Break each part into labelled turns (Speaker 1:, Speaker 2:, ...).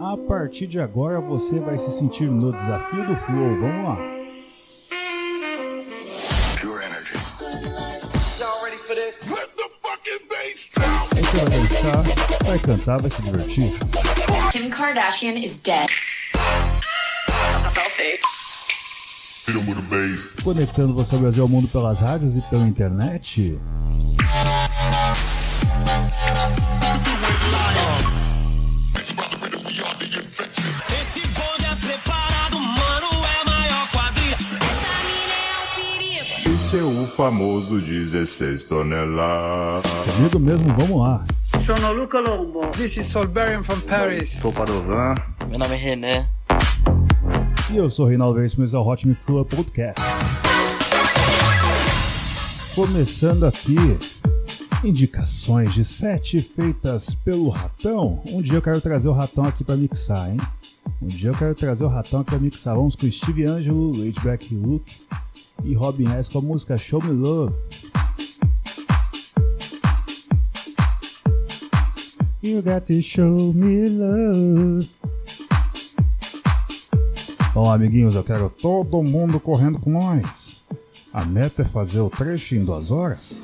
Speaker 1: A partir de agora você vai se sentir no desafio do Flow. Vamos lá.
Speaker 2: Pure energy.
Speaker 1: Aí você vai dançar, vai cantar, vai se divertir.
Speaker 3: Kim Kardashian is dead.
Speaker 1: Conectando você ao Brasil ao mundo pelas rádios e pela internet.
Speaker 2: Famoso 16 toneladas.
Speaker 1: Comigo mesmo, vamos lá.
Speaker 4: Sono Luca Lombo.
Speaker 5: This is Solberian from Paris.
Speaker 6: Sou Padovan. Meu nome é René.
Speaker 1: E eu sou o Reinaldo Veríssimo, é o Hot Mix Club Podcast. Começando aqui, indicações de sete feitas pelo Ratão. Um dia eu quero trazer o Ratão aqui pra mixar, hein? Um dia eu quero trazer o Ratão aqui pra mixar. Vamos com Steve Angelo, Laidback Luke e Robin S com a música Show Me Love. You got to show me love. Bom, amiguinhos, eu quero todo mundo correndo com nós. A meta é fazer o trecho em duas horas.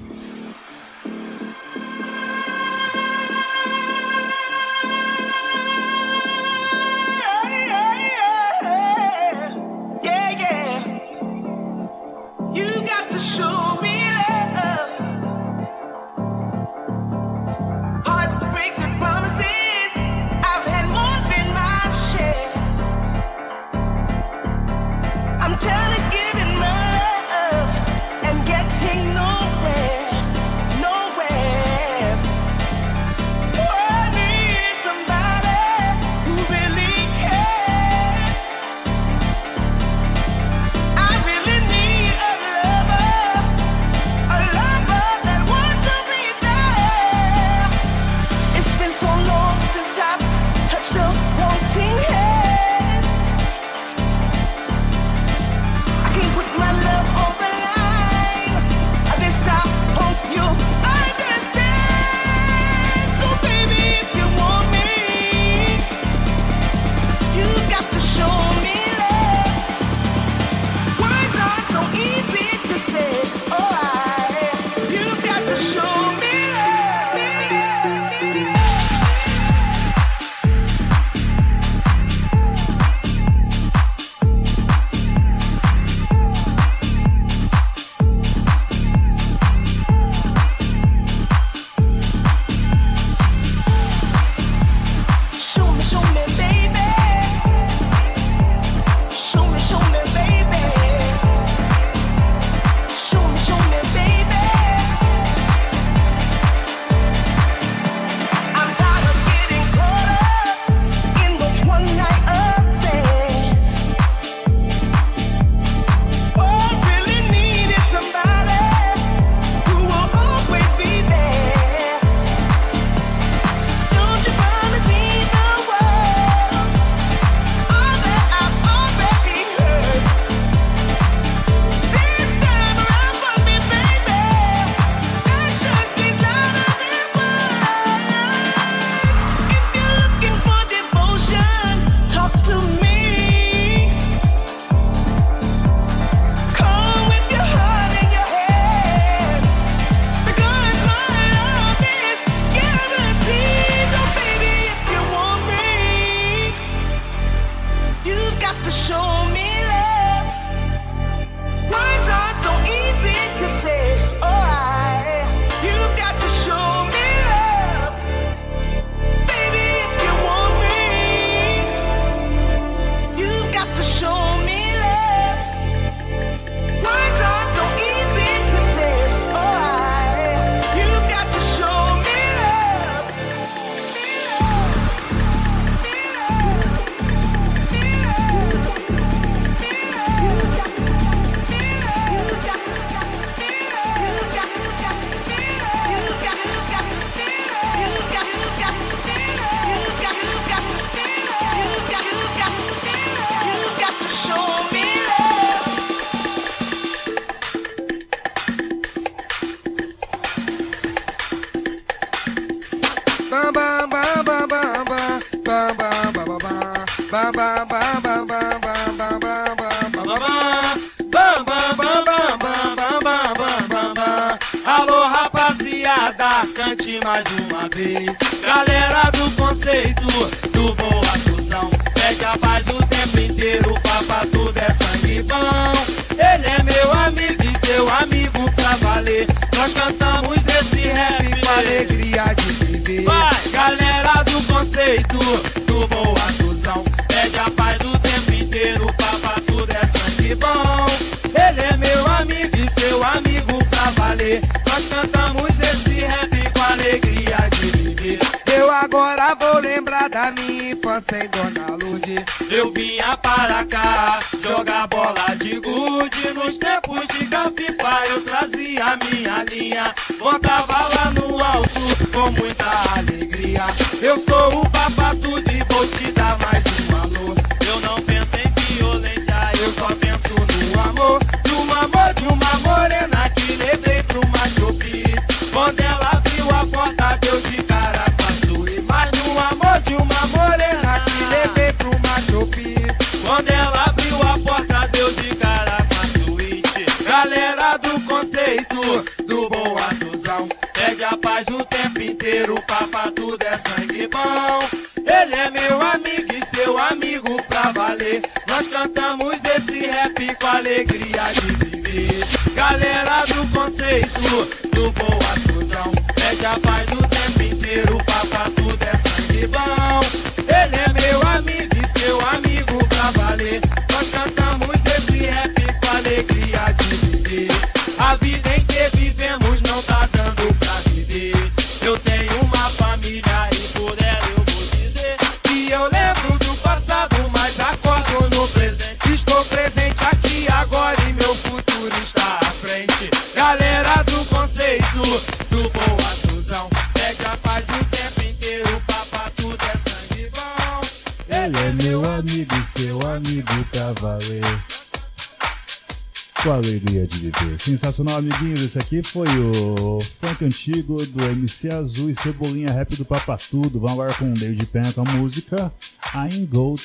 Speaker 7: Esse aqui
Speaker 1: foi o funk antigo do MC Azul e Cebolinha Rap do Papa Tudo, Vamos agora com o David Penn com a música I Ain't Gold,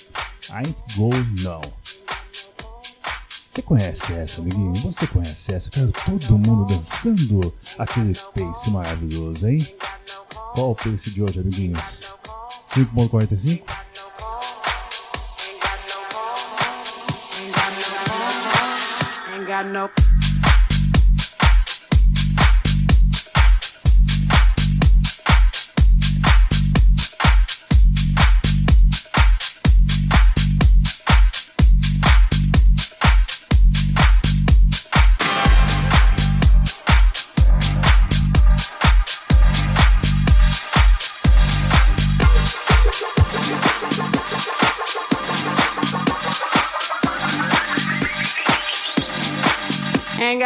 Speaker 1: I Ain't Gold Now. Você conhece essa, amiguinho? Você conhece essa? Quero todo mundo dançando aquele pace maravilhoso, hein? Qual o pace de hoje, amiguinhos? 5.45?
Speaker 8: Ain't got no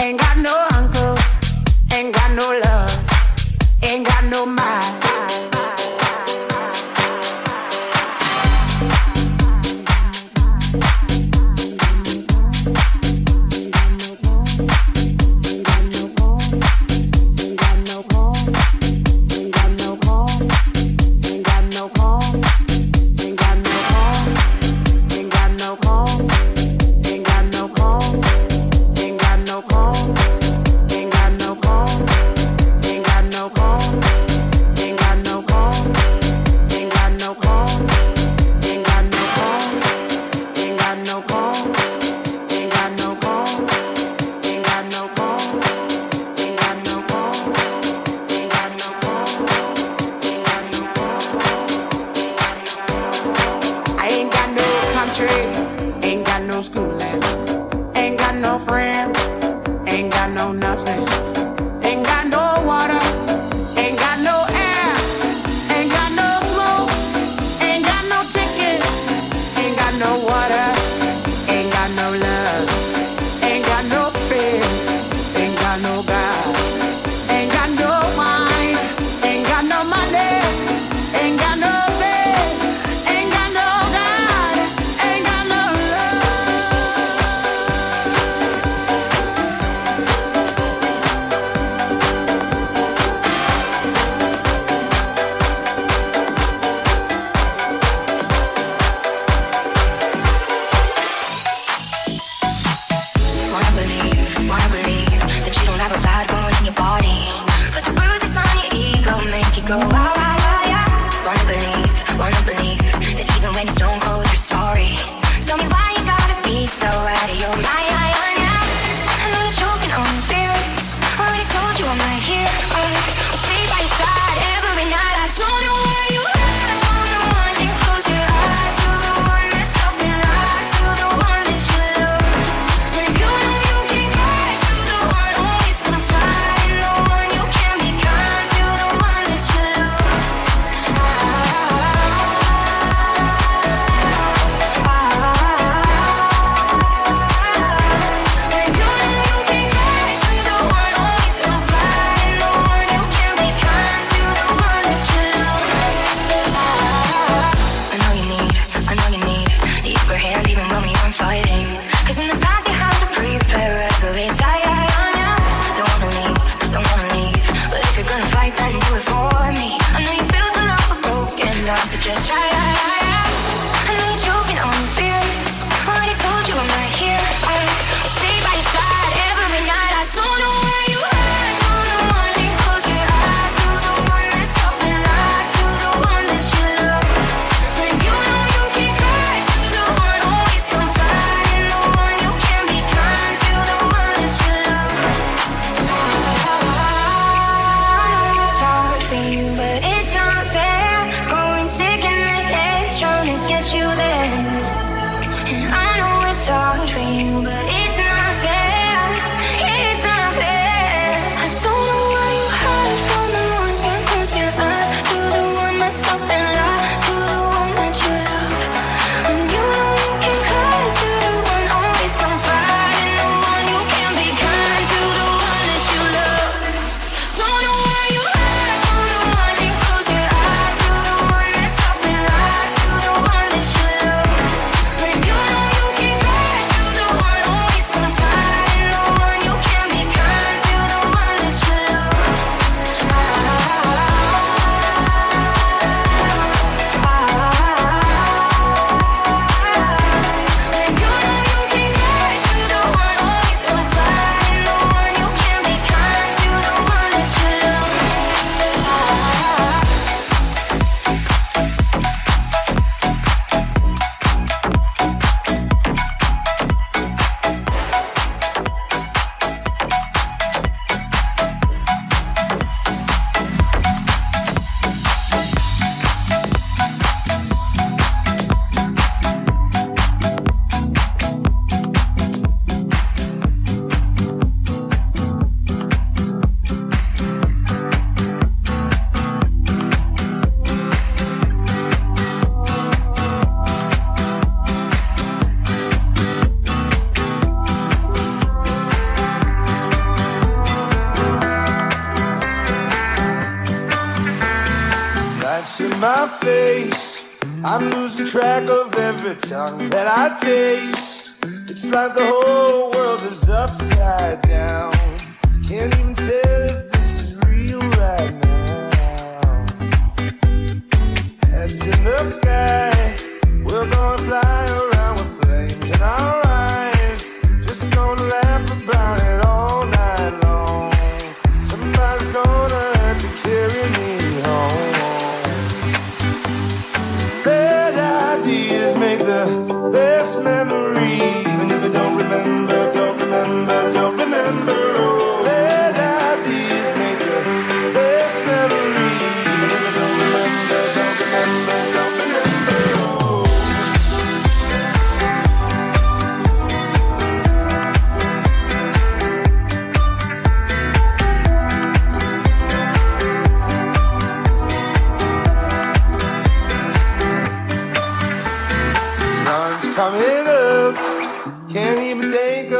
Speaker 8: Ain't got no uncle, ain't got no love, ain't got no mind.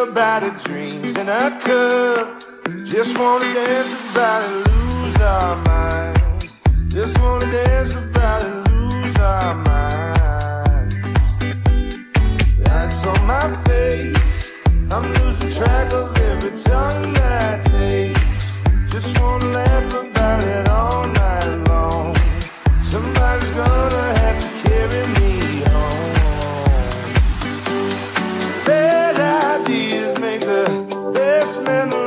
Speaker 9: about her dreams in her cup.
Speaker 10: Just wanna dance about it, lose our minds. Just wanna dance about it, lose our minds. Lights on my face, I'm losing track of every tongue that tastes. Just wanna laugh about it all night long. Somebody's gonna have to carry me.
Speaker 1: memory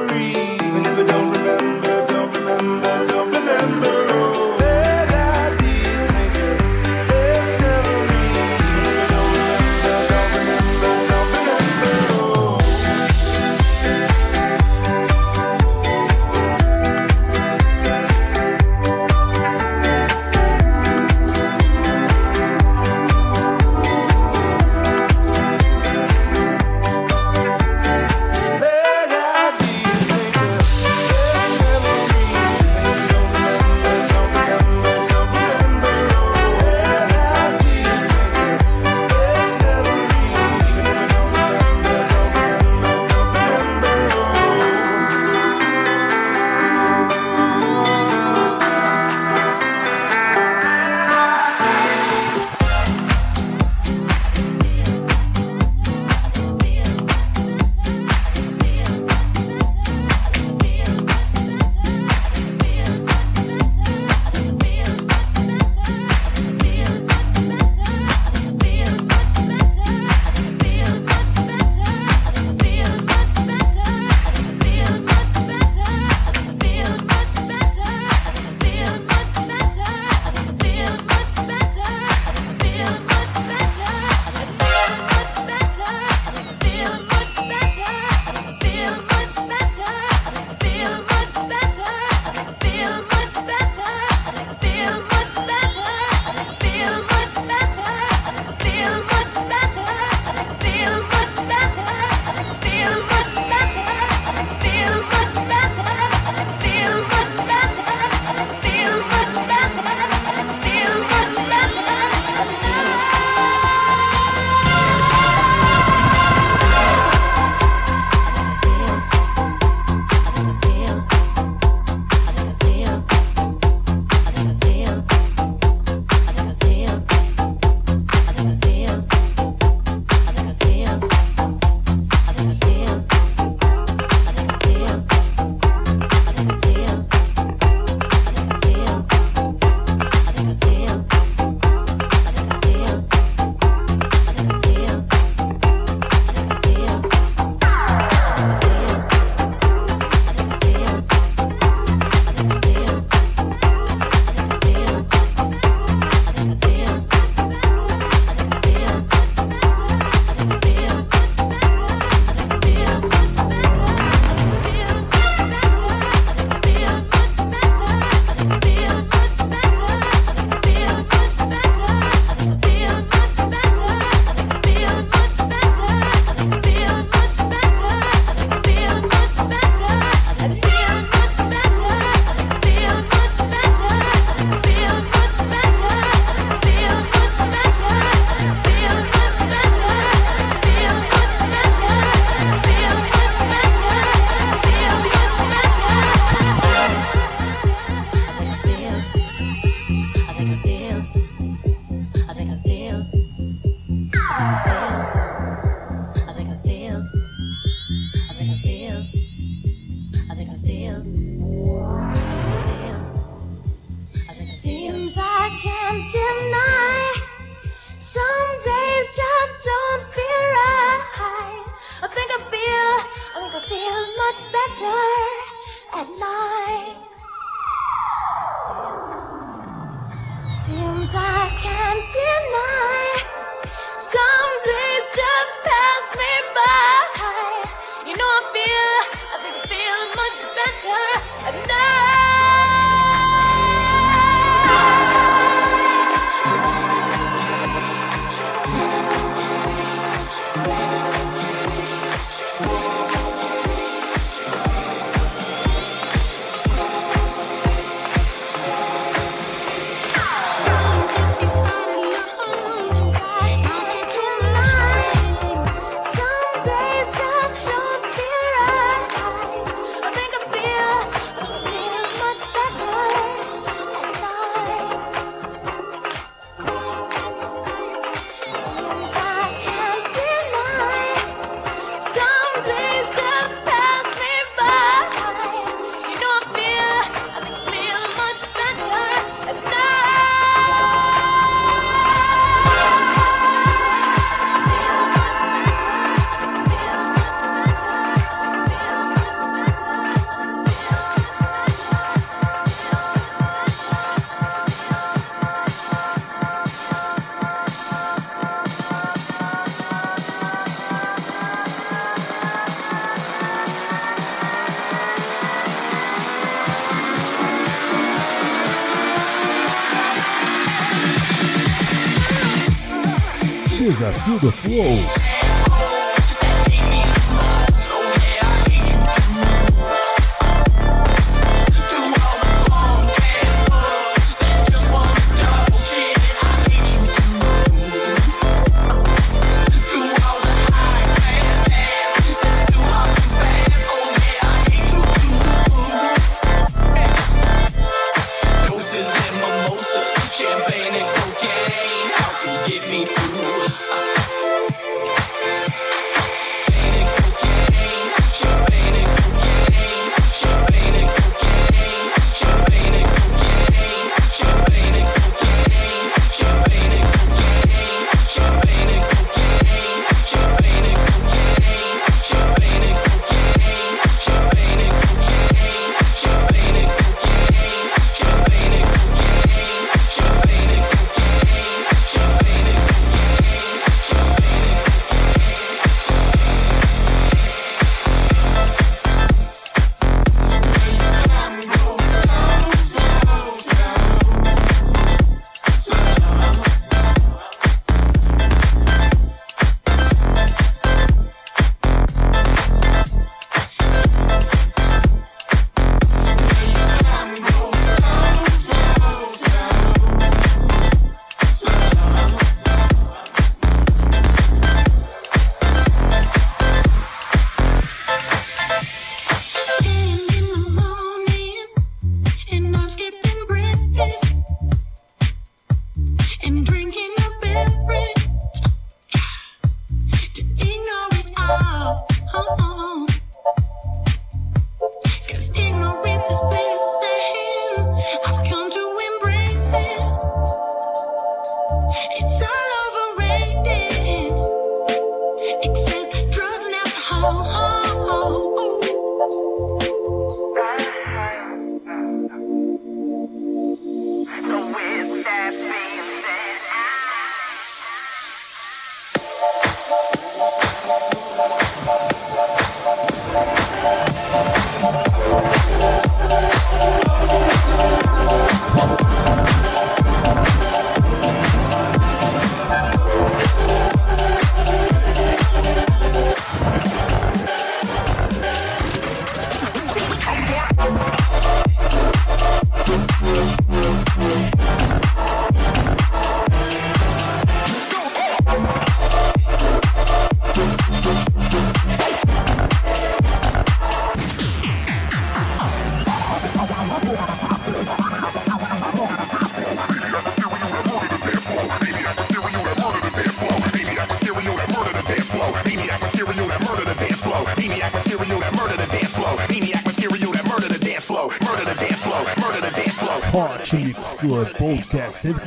Speaker 1: Flow.
Speaker 11: Doses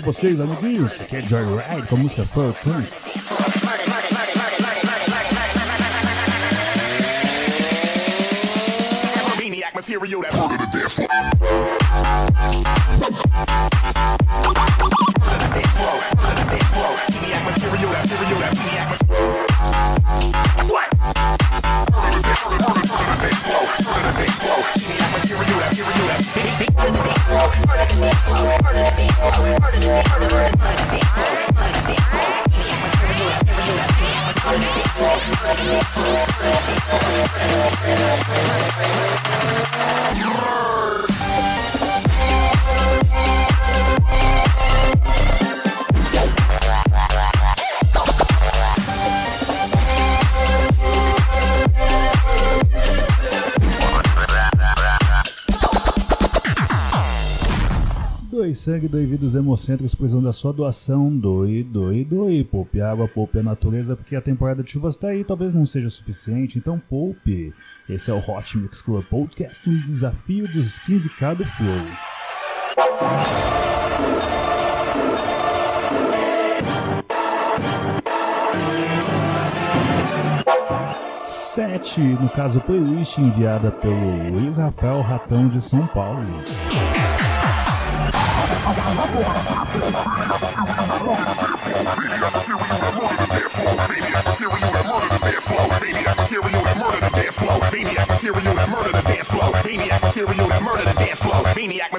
Speaker 11: vocês, amiguinhos. Aqui é Joyride com a música.
Speaker 12: Maniac material that murder the dance floor.
Speaker 1: Sangue, doe vida os hemocentros precisam da sua doação. Doe, doe, doe. Poupe água, poupe a natureza, porque a temporada de chuvas está aí, talvez não seja suficiente, então poupe. Esse é o Hot Mix Club Podcast, um desafio dos 15k do Flow. No caso playlist enviada pelo Luiz Rafael Ratão de São Paulo.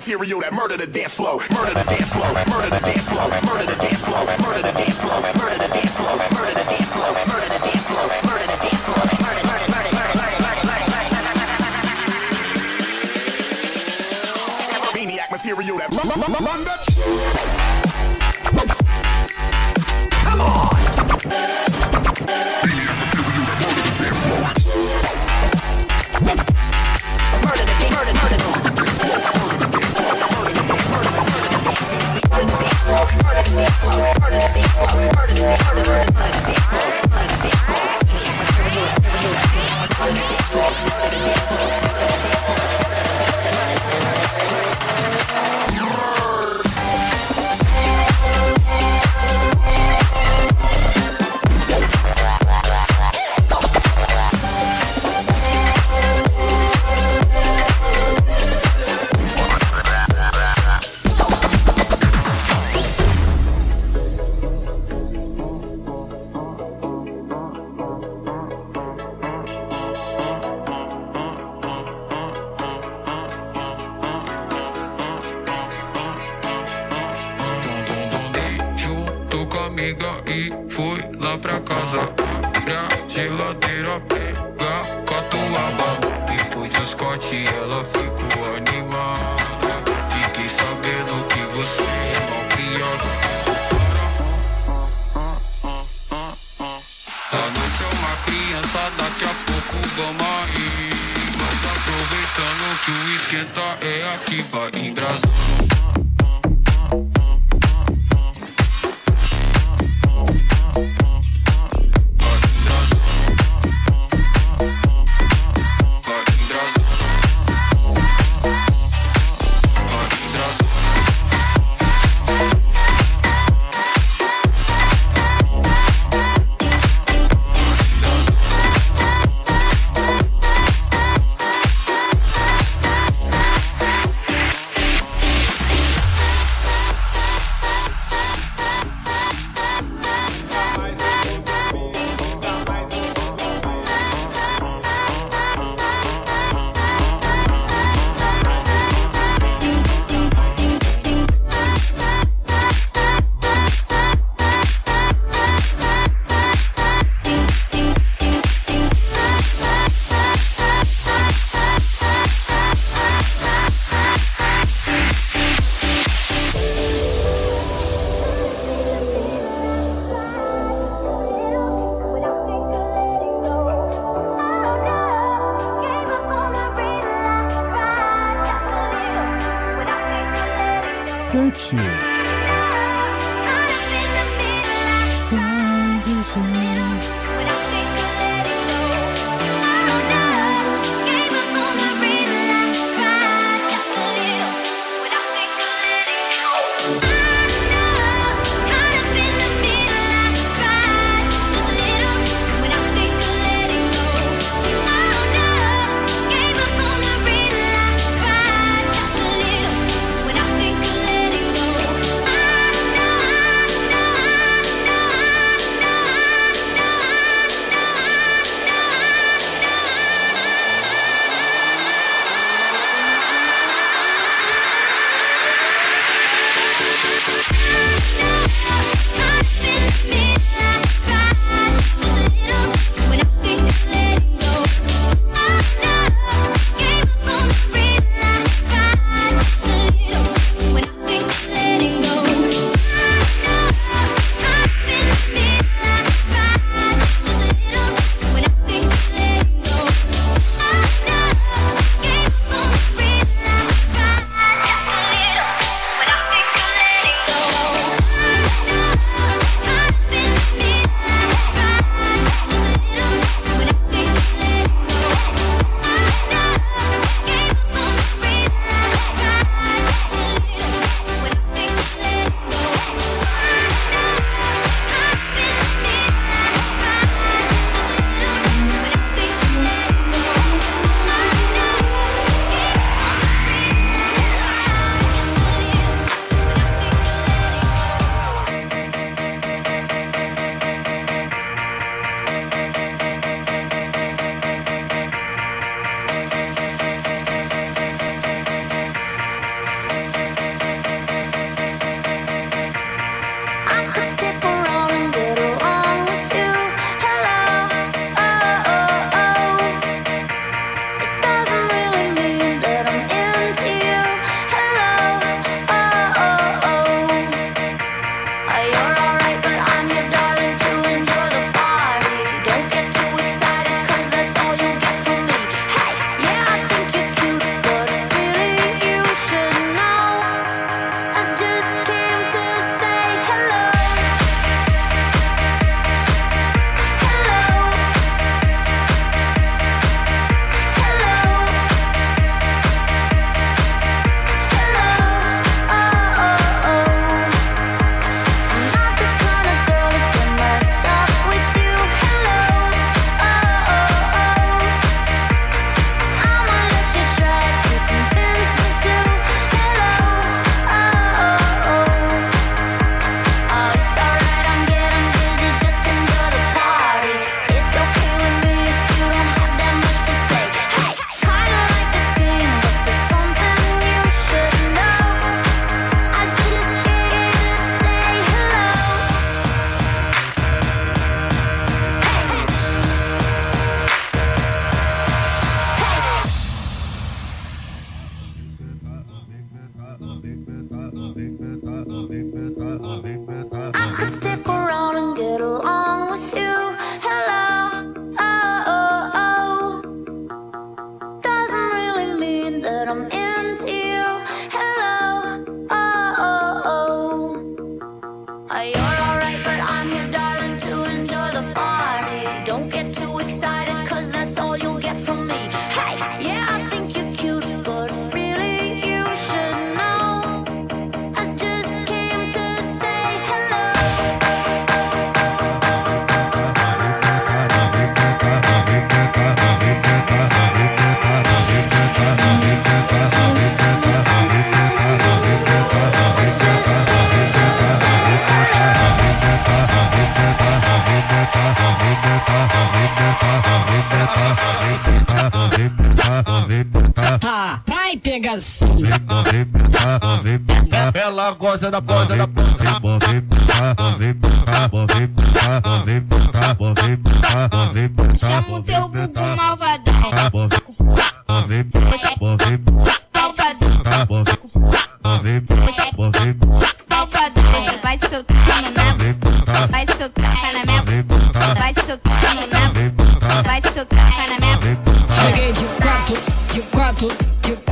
Speaker 12: Material that murder the dance that murder the dance that murder the dance floor. Murder the dance floor. Murder the dance floor. Murder the
Speaker 13: you that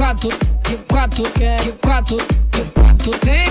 Speaker 14: quatro, de quatro, de quatro, de quatro, de quatro, de quatro,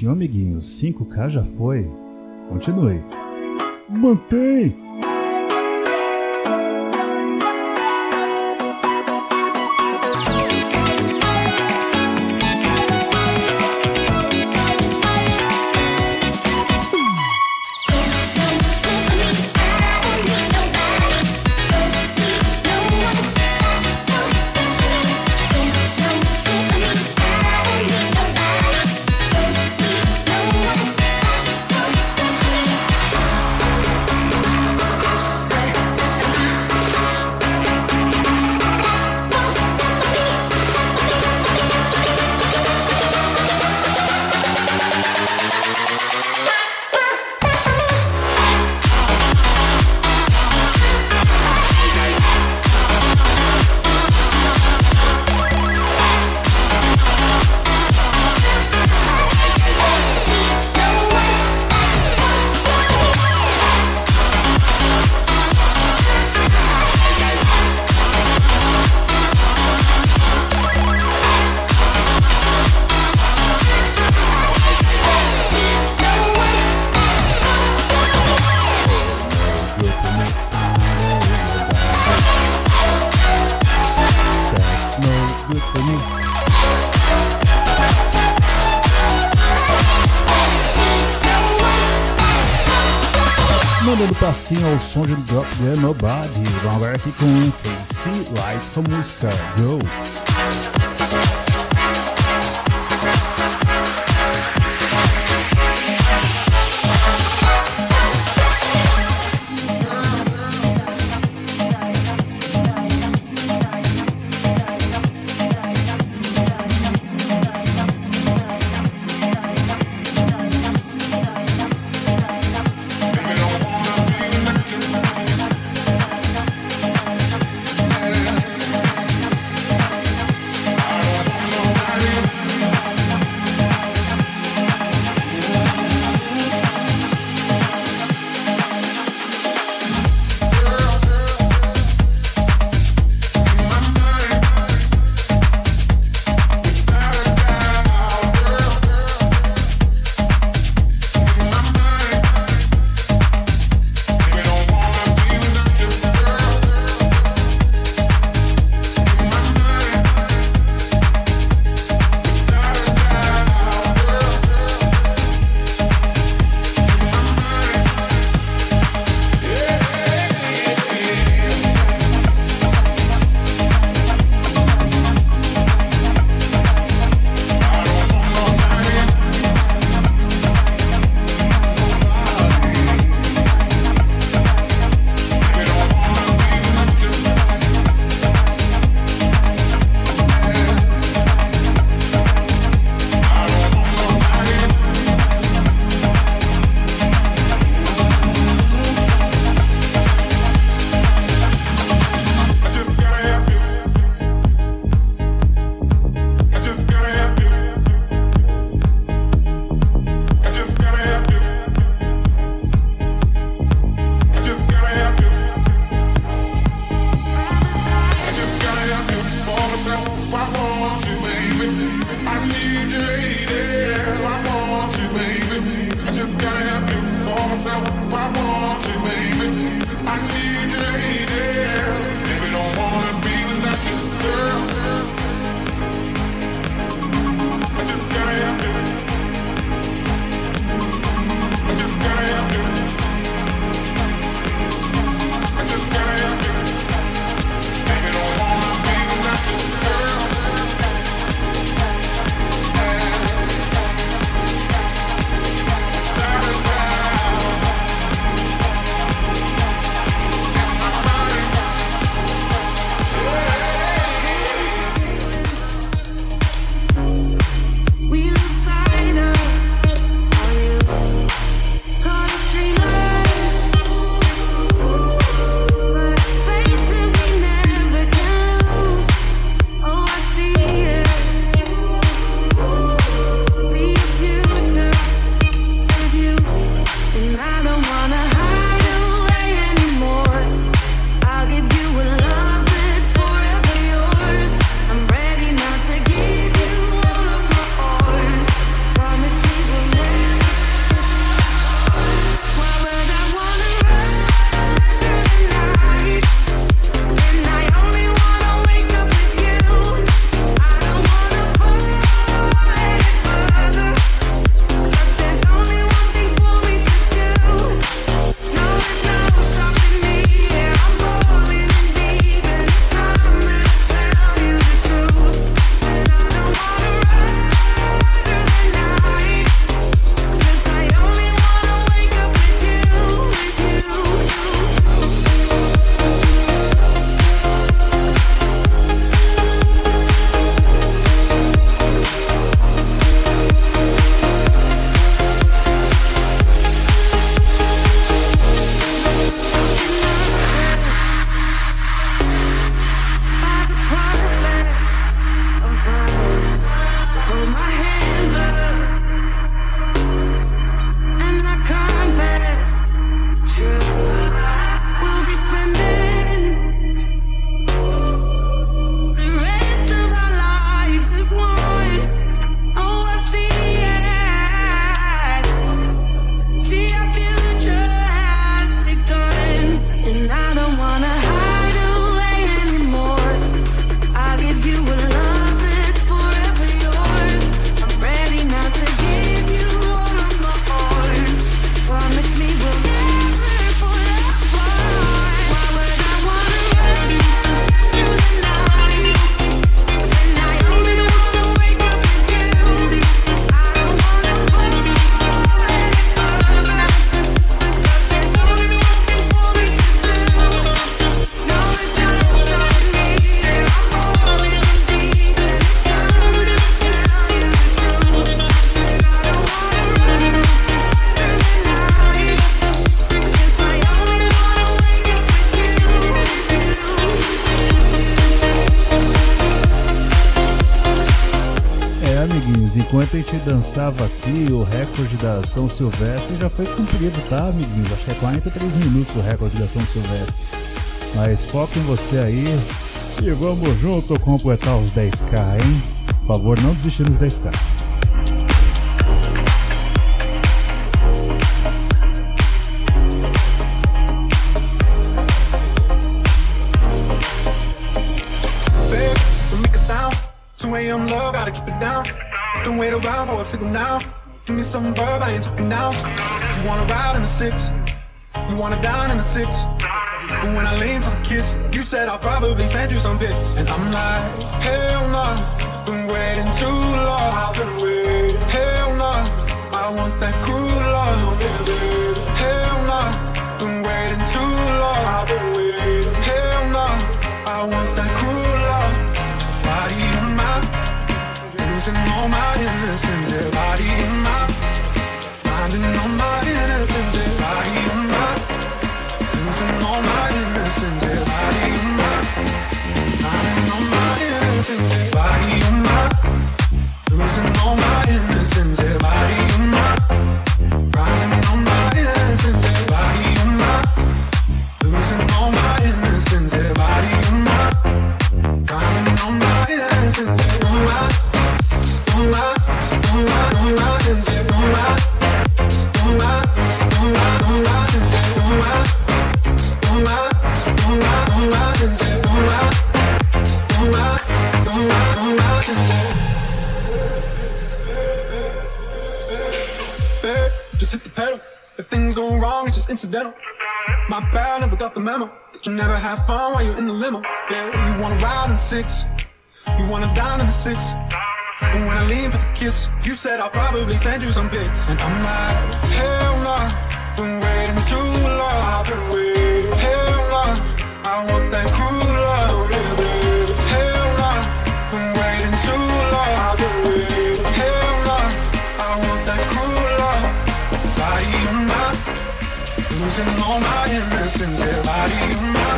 Speaker 1: Atenção, amiguinhos, 5K já foi. Continue. Mantém. Passinho ao som de Drop the Nobody. Vamos agora aqui com KC Light com a música Go. Da São Silvestre já foi cumprido, tá, amiguinhos? Acho que é 43 minutos o recorde da São Silvestre. Mas foca em você aí e vamos junto completar os 10k, hein? Por favor, não desistir nos 10k.
Speaker 15: Babe, don't make a sound. 2 a.m. love, gotta keep it down. Don't wait around for a signal now. Give me some verb, I ain't talking now. You wanna ride in the six, you wanna dine in the six. But when I lean for the kiss, you said I'll probably send you some pics. And I'm like, hell six, you wanna dine in the six. But when I lean for the kiss, you said I'll probably send you some pics. And I'm like, hell no, been waiting too long. I've been waiting. Hell no, I want that cruel love. Hell been waiting too long. Waiting. Hell I want that cruel love. Body in my, losing all my innocence. Yeah, body in my,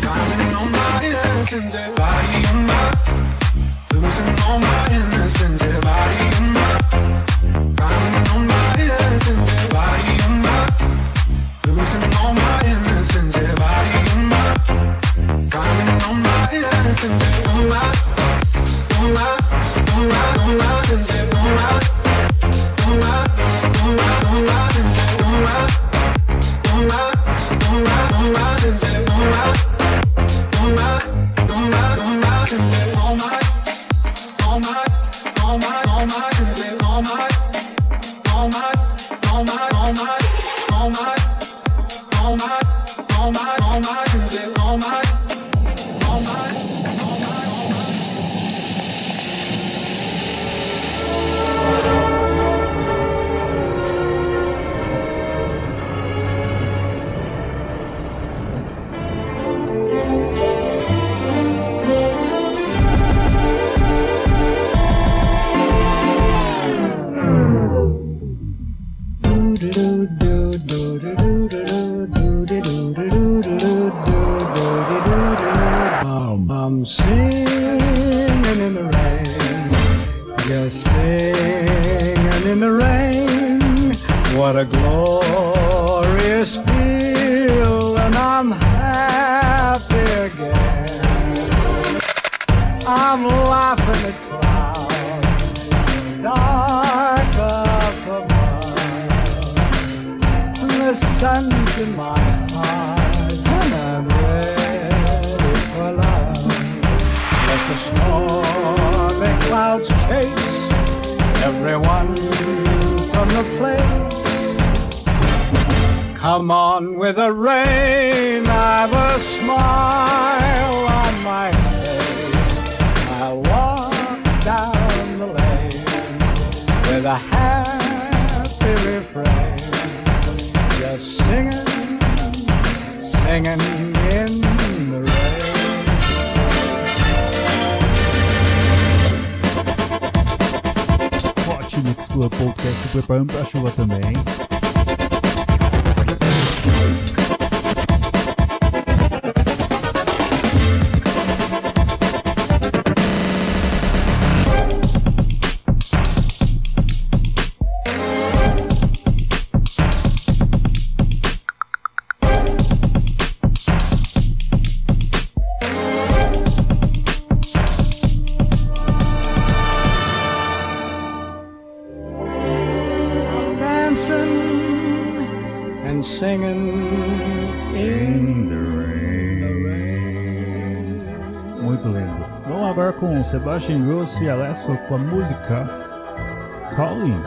Speaker 15: finding all my innocence. Yeah,
Speaker 16: with a happy refrain, just singing, singing in the rain.
Speaker 1: Hot Mix Club Podcast se preparando pra chuva também,
Speaker 17: Sebastian Grosso e Alesso com a música Calling.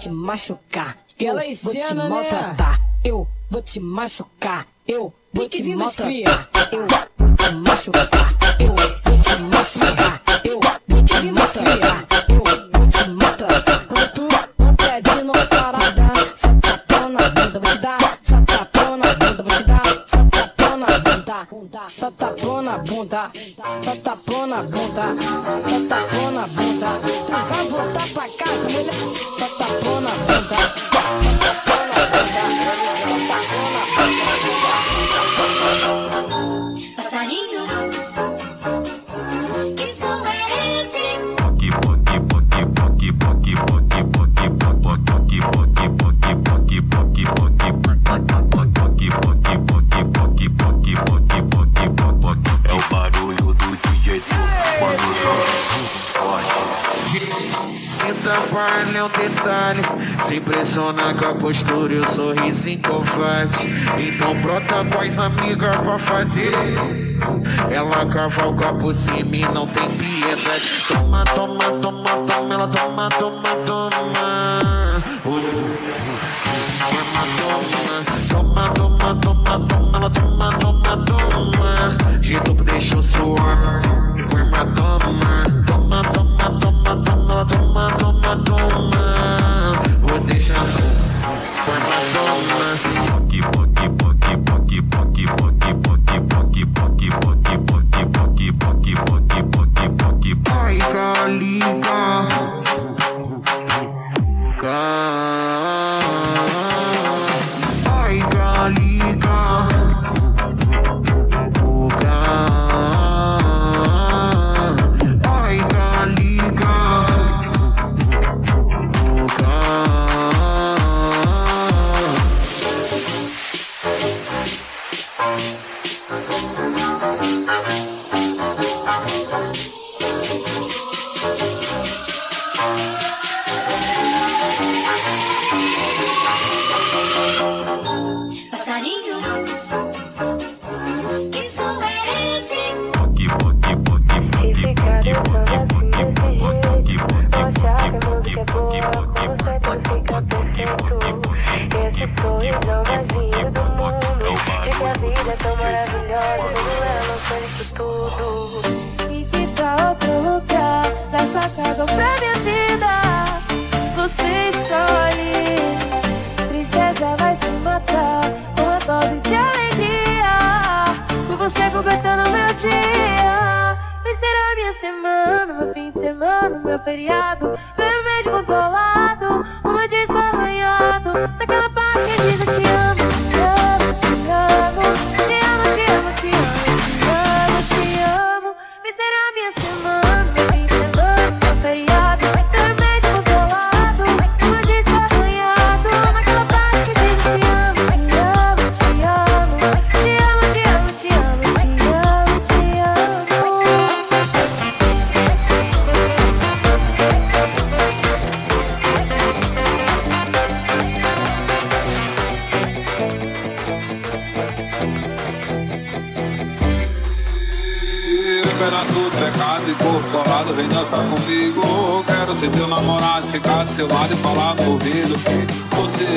Speaker 18: te machucar. Eu
Speaker 19: Ela é
Speaker 18: vou te
Speaker 19: né?
Speaker 18: maltratar. Né? Eu vou te machucar. Eu vou te maltratar. Eu vou te machucar. Eu vou te machucar. Eu vou te maltratar. Eu vou te maltratar. Tu pedindo parada. Sapatão na bunda, vou te dar. Sapatão na bunda, vou te dar. Sapatão na bunda. Sapatão na bunda. Sapatão na bunda.
Speaker 20: postura e o sorriso covarde. Então brota com as amigas pra fazer. Ela cavalga por cima e não tem piedade. Toma, toma, toma, toma, ela toma, toma, toma.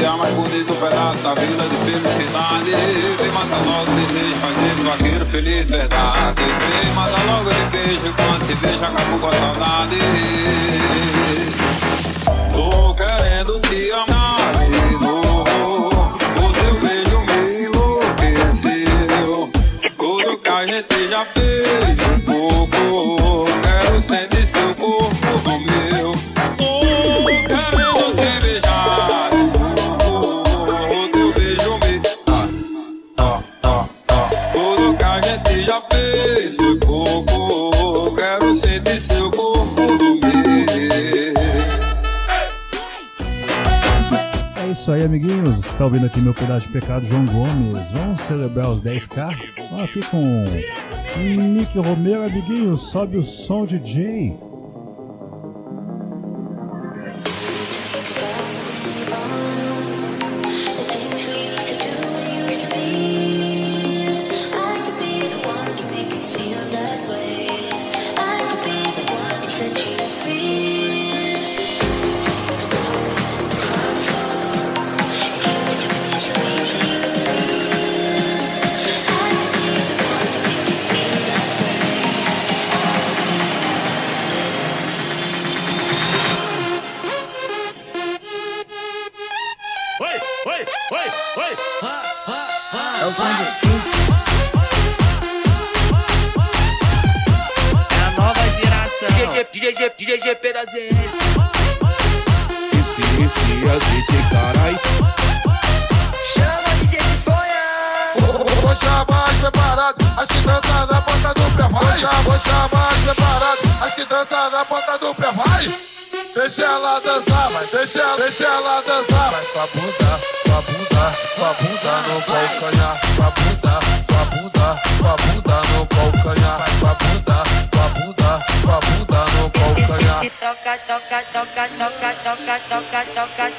Speaker 21: criar mais bonito
Speaker 22: um pedaço da vida de felicidade. Vem matar logo de beijo, fazer vaqueiro feliz, verdade. Vem matar logo de beijo, quando te beija acabou com a saudade. Tô querendo te amar de novo. O teu beijo me enlouqueceu. Tudo que a gente já fez um pouco. Quero sentir.
Speaker 1: Aí, amiguinhos. Você tá ouvindo aqui meu pedaço de pecado, João Gomes. Vamos celebrar os 10k? Vamos aqui com Nick Romero, amiguinhos. Sobe o som, DJ.
Speaker 6: GP da ZL.
Speaker 23: Esse, esse é DJ carai.
Speaker 6: Chama DJ Piponha.
Speaker 22: Vou chamar as preparadas, as que dançam na ponta do pé, vai. Vou chamar as preparadas, as que dançam na ponta do pé, vai. Deixa ela dançar, vai, deixa ela, deixa ela dançar, vai com a bunda, com a bunda, com a bunda no calcanhar, com a bunda,
Speaker 24: Toca, toca, toca, toca, toca, toca, toca.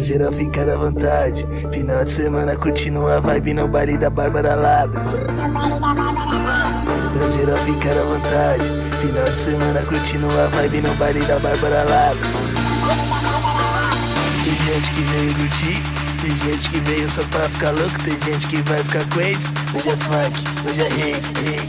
Speaker 25: Geral ficar à vontade. Final de semana curtindo a vibe no baile da Bárbara Labres. Pra geral ficar à vontade. Final de semana curtindo a vibe no baile da Bárbara Labres. Tem gente que veio curtir. Tem gente que veio só pra ficar louco. Tem gente que vai ficar crazy. Hoje é funk, hoje é rei, rei,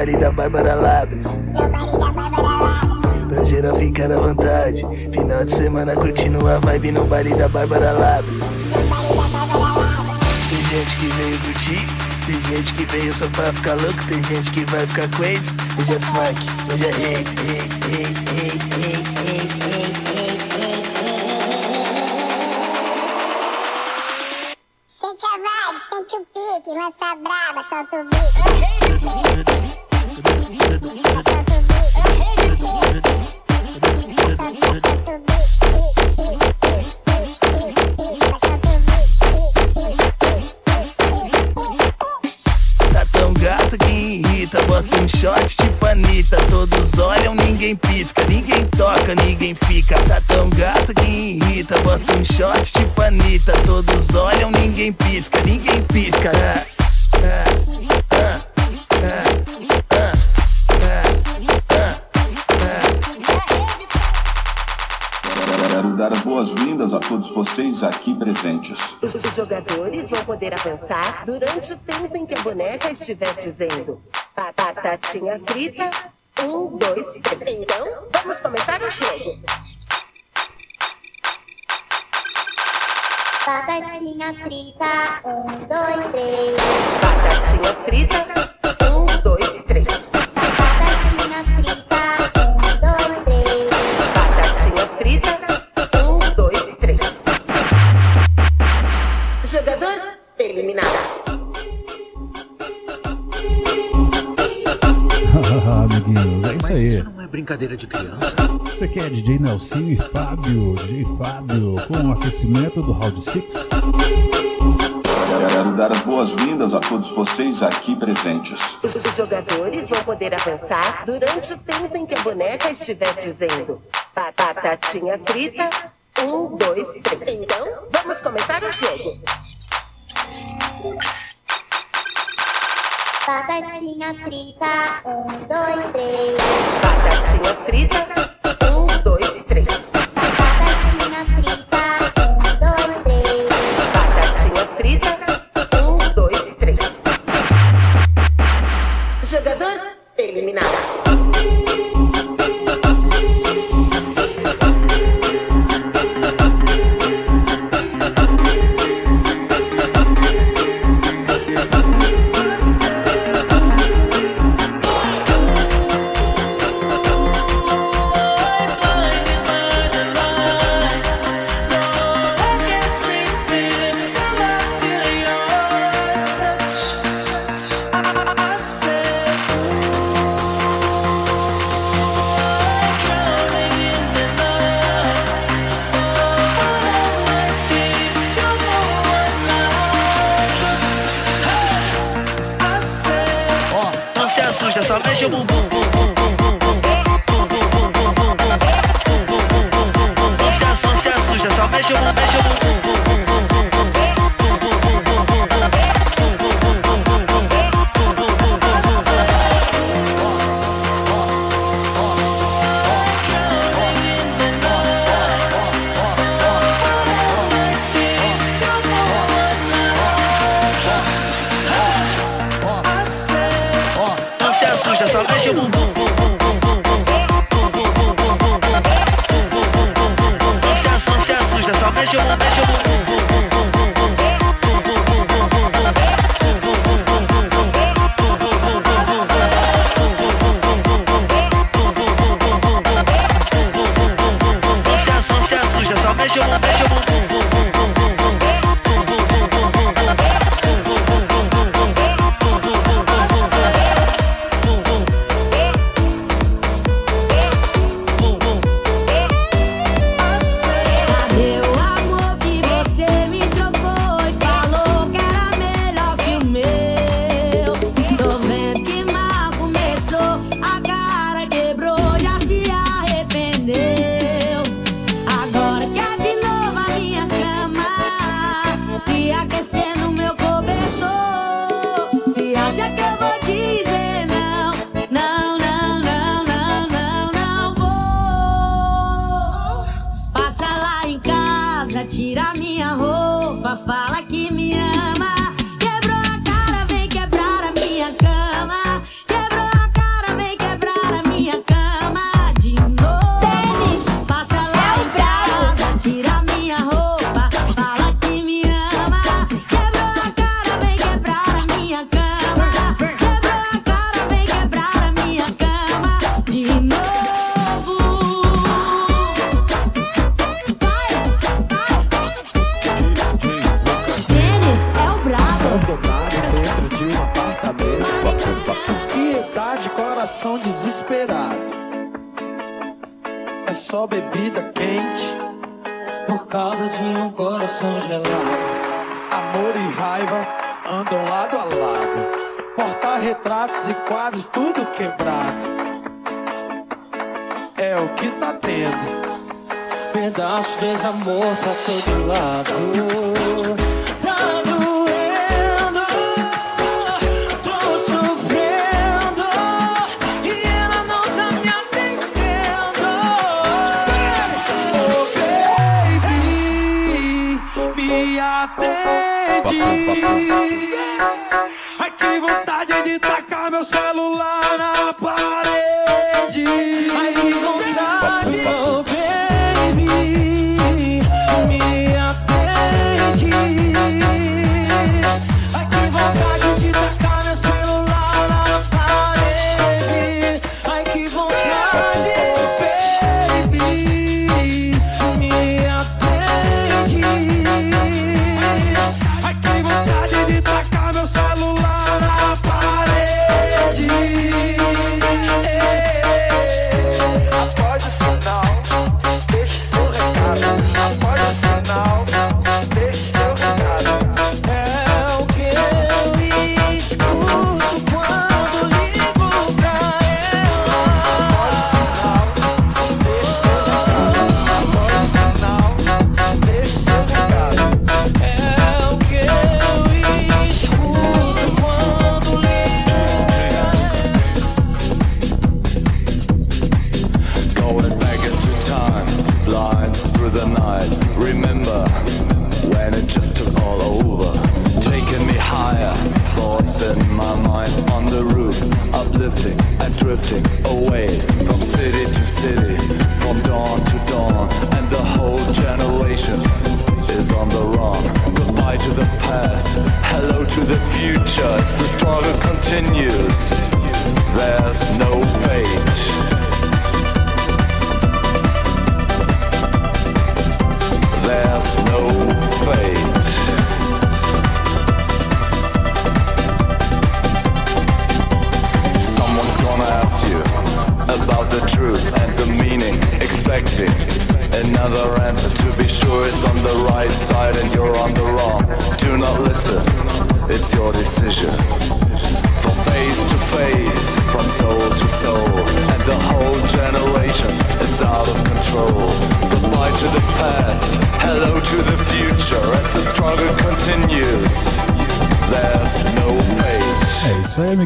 Speaker 25: baile da Bárbara Labres Pra geral ficar à vontade Final de semana curtindo a vibe no baile da Bárbara Labres Tem gente que veio curtir, tem gente que veio só pra ficar louco, tem gente que vai ficar crazy. Hoje é funk, hoje é rei,
Speaker 26: Sente a vibe, sente o pique, lança braba, solta o
Speaker 25: ninguém pisca, ninguém toca, ninguém fica. Tá tão gato que irrita, bota um shot tipo Anitta Todos olham, ninguém pisca, ninguém pisca. Ah,
Speaker 27: Quero dar as boas-vindas a todos vocês aqui presentes.
Speaker 28: Os jogadores vão poder avançar durante o tempo em que a boneca estiver dizendo. "Pa- batatinha frita, um, dois, três. Então, vamos começar o jogo.
Speaker 26: Batatinha frita, um, dois, três.
Speaker 28: Batatinha frita,
Speaker 29: brincadeira de criança.
Speaker 1: Você quer DJ Nelsinho e Fábio, DJ Fábio, com o aquecimento do Round 6?
Speaker 27: Quero dar as boas-vindas a todos vocês aqui presentes.
Speaker 28: Os jogadores vão poder avançar durante o tempo em que a boneca estiver dizendo "Ba- batatinha frita, um, dois, três. Então, vamos começar o jogo.
Speaker 26: Batatinha frita, um, dois, três.
Speaker 30: Batatinha frita, um, dois, três.
Speaker 25: Batatinha frita, um, dois, três.
Speaker 30: Batatinha frita, um, dois, três. Jogador eliminado.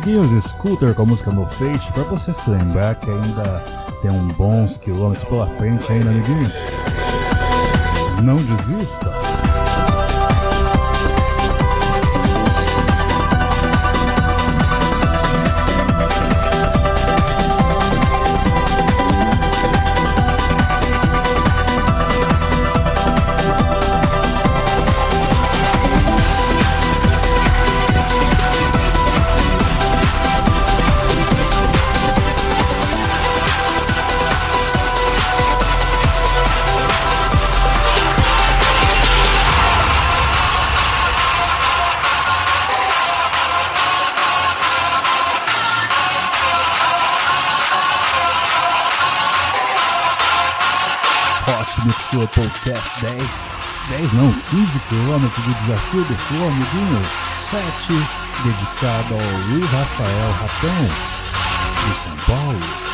Speaker 17: Hughes, Scooter com a música No Fate, para você se lembrar que ainda tem uns bons quilômetros pela frente ainda, amiguinho. Não desista! 15 quilômetros do Desafio do Flamengo 7, dedicado ao Rafael Ratão, de São Paulo.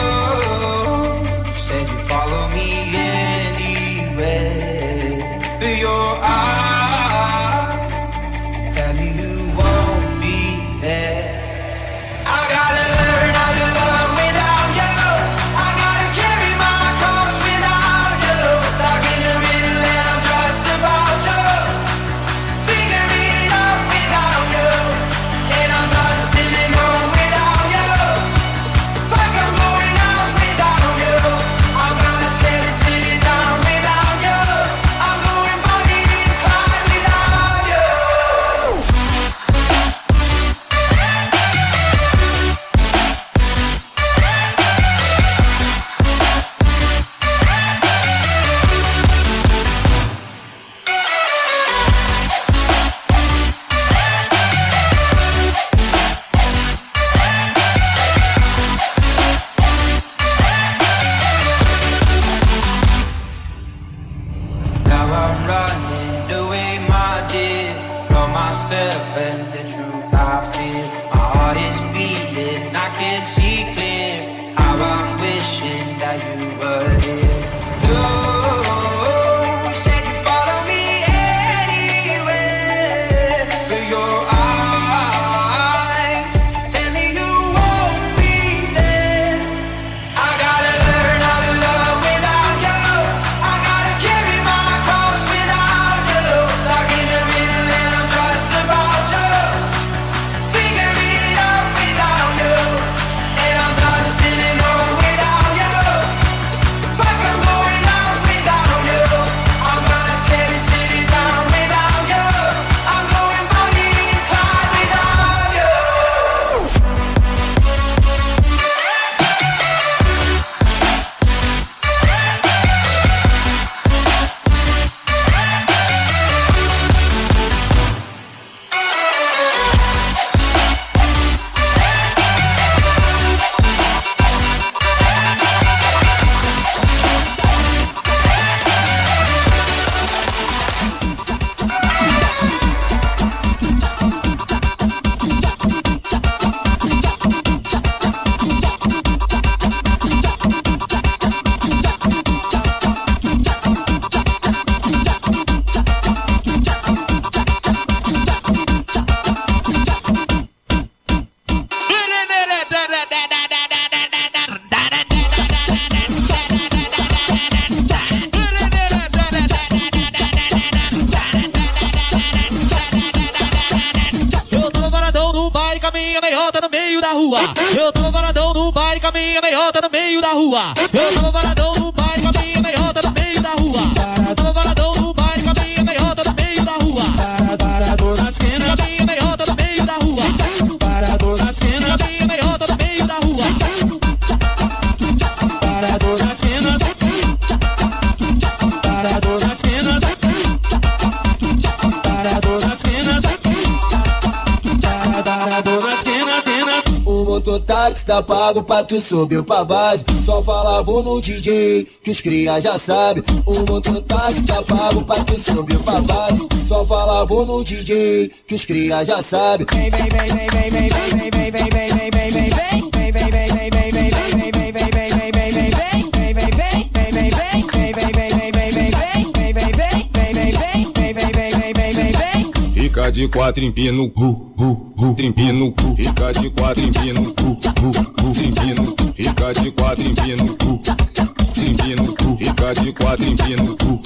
Speaker 31: tu subir pra base Só falava no DJ, que os cria já sabe O mototáxi tá pago pra tu subir pra base Só falava no DJ, que os cria já sabe Vem, vem, vem, vem, vem, vem, vem, vem, vem, vem, vem, vem, vem, vem, vem, vem, vem, vem, vem, vem, cu, cu,
Speaker 22: fica de quatro, empina o cu, cu, cu, cu, fica de quatro, empina o cu, empina cu, fica de quatro, empina o cu,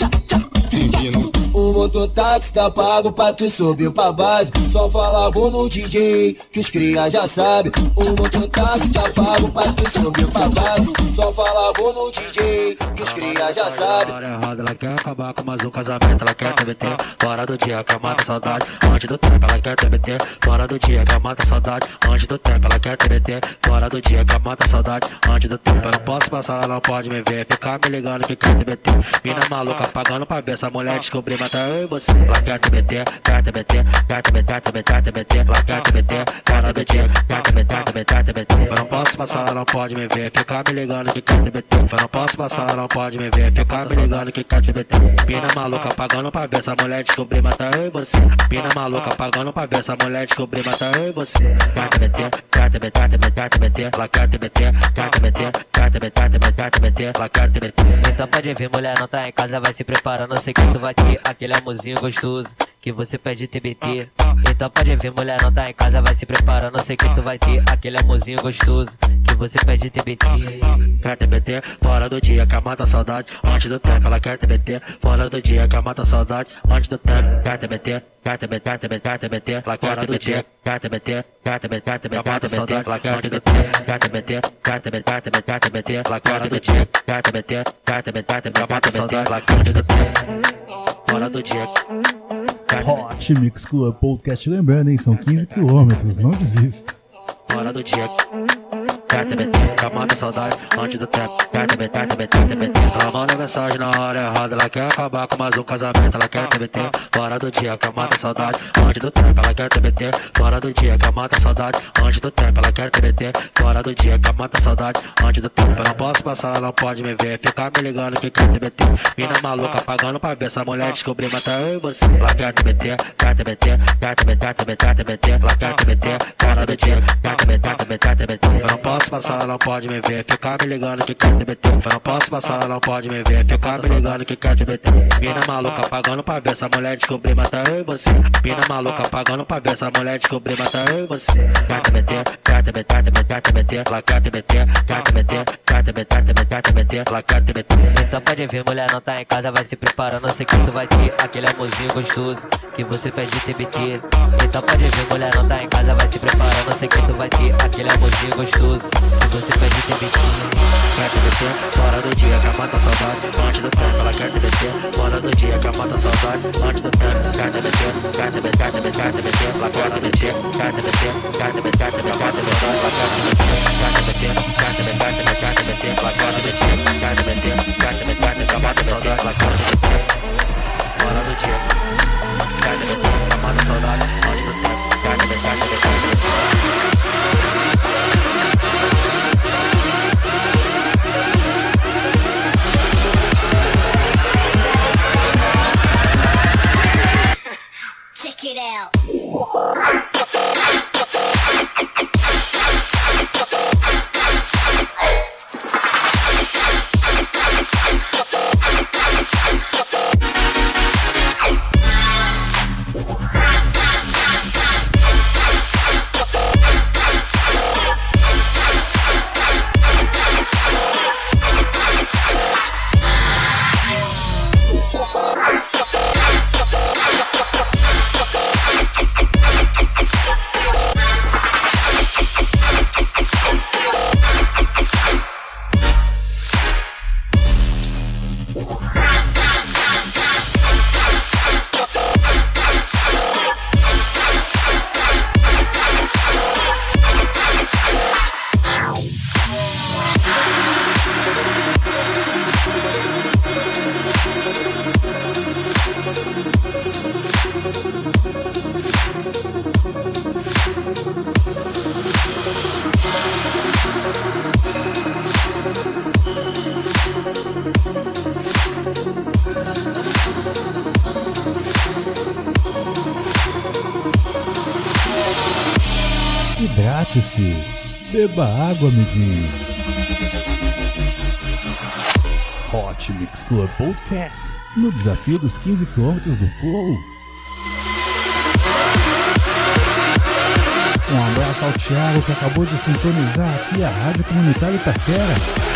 Speaker 22: empina cu.
Speaker 31: O mototáxi tá pago pra tu subir pra base. Só falava no DJ, que os cria já sabe. O mototáxi tá pago pra tu subir pra base. Só falava no DJ, que os cria já sabe.
Speaker 7: hora errada, ela quer acabar com mais um casamento, ela quer TBT, fora do dia, que ela mata a saudade, antes do tempo, ela quer TBT, fora do dia, que ela mata a saudade, antes do tempo, ela quer TBT, fora do dia, que ela mata a saudade, antes do tempo, eu não posso passar, ela não pode me ver, ficar me ligando que quer TBT, mina maluca pagando pra ver essa mulher descobrir, mas tá eu e você, quer TBT, quer TBT, TBT, TBT, ela quer TBT, fora do dia, quer TBT, TBT, TBT, eu não posso passar, não pode me ver, ficar me ligando que quer TBT, eu não posso passar, não pode me ver, ficar me ligando que quer TBT, mina maluca pagando pra ver essa mulher descobrir, tá eu e você, mina maluca pagando pra ver essa mulher descobrir, tá eu e você, quer TBT, carta BT, carta BT, carta BT, carta BT, carta BT, carta BT, carta BT, carta BT.
Speaker 32: Então pode vir, mulher não tá em casa, vai se preparando, sei que tu vai ter aquele amorzinho gostoso que você pede TBT. Então pode vir, mulher, não tá em casa, vai se preparando. Sei que tu vai ter aquele amorzinho gostoso que você pede TBT.
Speaker 7: Quer TBT, fora do dia, que mata a saudade, antes do tempo, ela quer TBT, fora do dia, que mata a saudade, antes do tempo, quer TBT, quer TBT, quer TBT, quer TBT, ela quer TBT, quer TBT, quer TBT, quer TBT, saudade, ela quer TBT, quer TBT, quer TBT, quer TBT, TBT, ela quer TBT, quer TBT, quer TBT, TBT, ela quer TBT, fora do dia.
Speaker 1: Hot Mix Club Podcast, lembrando, hein? São 15 quilômetros, não desista.
Speaker 7: Fora do dia. TBT, que mata saudade antes do tempo. TBT, TBT, TBT. Ela manda mensagem na hora errada, ela quer acabar com mais um casamento. Ela quer TBT, fora do dia, que mata saudade antes do tempo. Ela quer TBT, fora do dia, que mata saudade antes do tempo. Ela quer TBT, fora do dia, que mata saudade antes do tempo. Eu não posso passar, ela não pode me ver, ficar me ligando que quer TBT. Mina maluca pagando pra ver essa mulher descobrir, mas tá eu e você. Ela quer TBT, quer TBT, quer TBT, TBT, TBT. Ela quer TBT, fora do dia, Eu não posso passar, ela não pode me ver, ficar me ligando que quer TBT. Eu não posso passar, ela não pode me ver, ficar me ligando que quer TBT. Mina maluca pagando pra ver essa mulher descobrir, mas tá eu e você. Mina maluca pagando pra ver essa mulher descobrir, mas tá eu e você. Quer TBT, quer TBT, TBT, TBT. Ela quer TBT, quer TBT, quer TBT, TBT, TBT. Ela quer TBT.
Speaker 32: Então pode vir, mulher, não tá em casa, vai se preparando. Sei que tu vai ter aquele amorzinho gostoso que você pede TBT. Então pode vir, mulher, não tá em casa, vai se preparando. Sei que tu vai invadir aquele amorzinho gostoso Que você pede tem biquinho
Speaker 7: Quer me descer? Fora do dia que a mata saudade Antes do tempo ela quer me descer Fora do dia que a mata saudade Antes do tempo quer me descer Quer me descer, quer me descer, quer me descer Ela quer me descer, quer me descer Quer me descer, quer me descer, quer me descer Ela quer me descer, quer me descer Quer me descer, quer me descer, quer me descer Ela quer me descer, quer me descer Quer me descer, quer me descer, quer me descer quer
Speaker 25: me descer Fora
Speaker 33: do dia água, amiguinho. Hot Mix Club Podcast no desafio dos 15 km do Flow. Um abraço ao Thiago que acabou de sintonizar aqui a Rádio Comunitária Itaquera.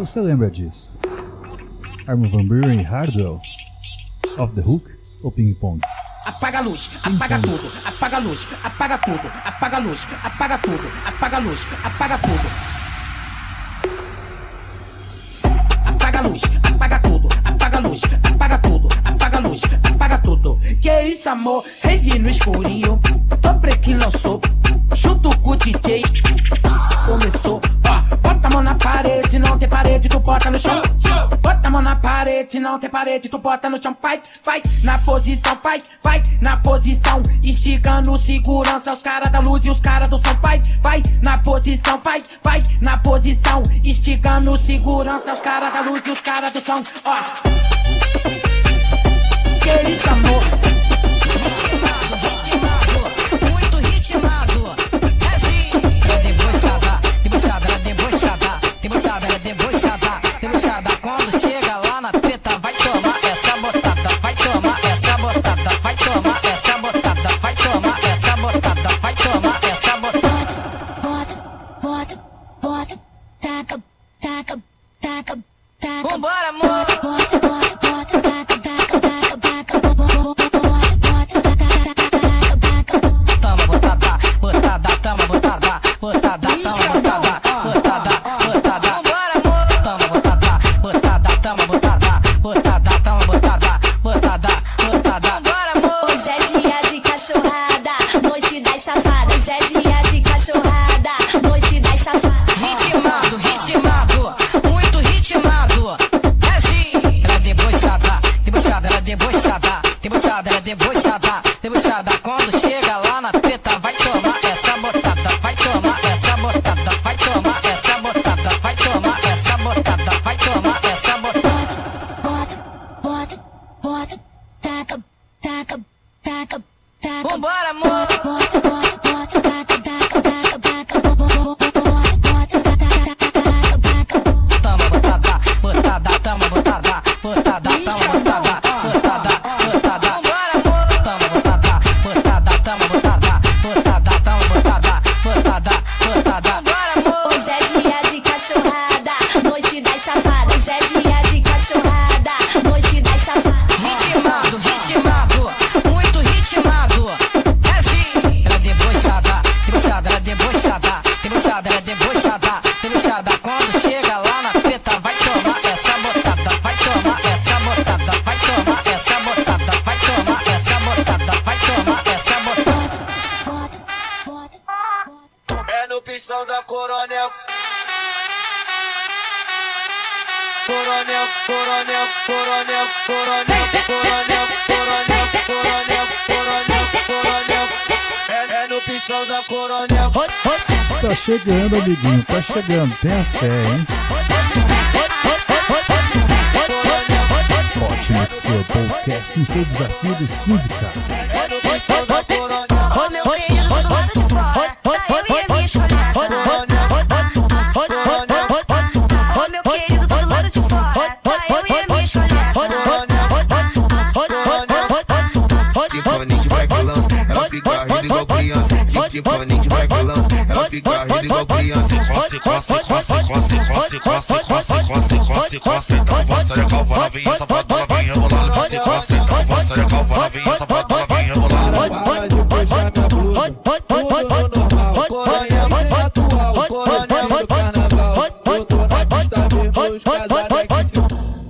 Speaker 33: Você lembra disso? Armin Van Buren e Hardwell? Off the Hook ou Ping Pong?
Speaker 18: Apaga a luz, apaga tudo, apaga a luz, apaga tudo, apaga a luz, apaga tudo, apaga a luz, apaga tudo. Apaga a luz, apaga tudo, apaga a luz, apaga tudo, apaga a luz, apaga tudo. Que isso, amor? Rave no escurinho, tô prequilão sou, junto com o DJ parede, não tem parede, tu bota no chão. Bota a mão na parede, não tem parede, tu bota no chão. Vai, vai, na posição, vai, vai, na posição. Esticando segurança, os caras da luz e os caras do som. Vai, vai, na posição, vai, vai, na posição. Esticando segurança, os caras da luz e os caras do som. Ó. Que isso, amor?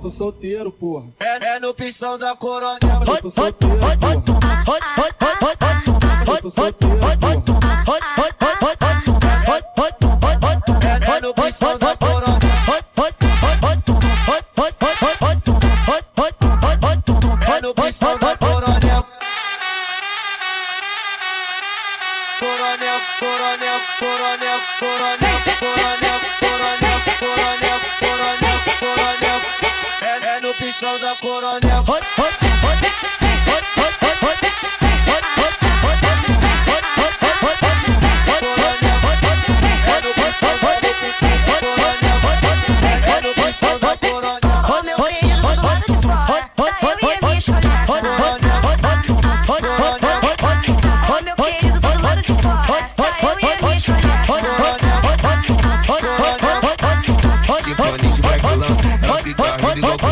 Speaker 10: Tô solteiro, porra.
Speaker 31: É, é no pistão da coronel.
Speaker 10: Tô solteiro, porra. Tô solteiro, porra.
Speaker 31: coronel, coronel, coronel, é no pistão da coronel.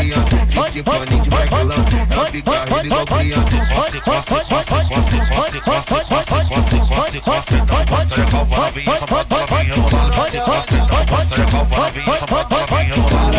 Speaker 34: criança, de
Speaker 35: paninho vai balança. Ela fica rindo igual criança.
Speaker 36: Cosse, cosse, cosse, cosse, cosse, cosse, cosse, cosse, cosse, cosse. Então coça de calva na vinha, sapato na vinha rolando. Cosse, cosse, então
Speaker 10: coça de calva na
Speaker 14: vinha, sapato na vinha rolando.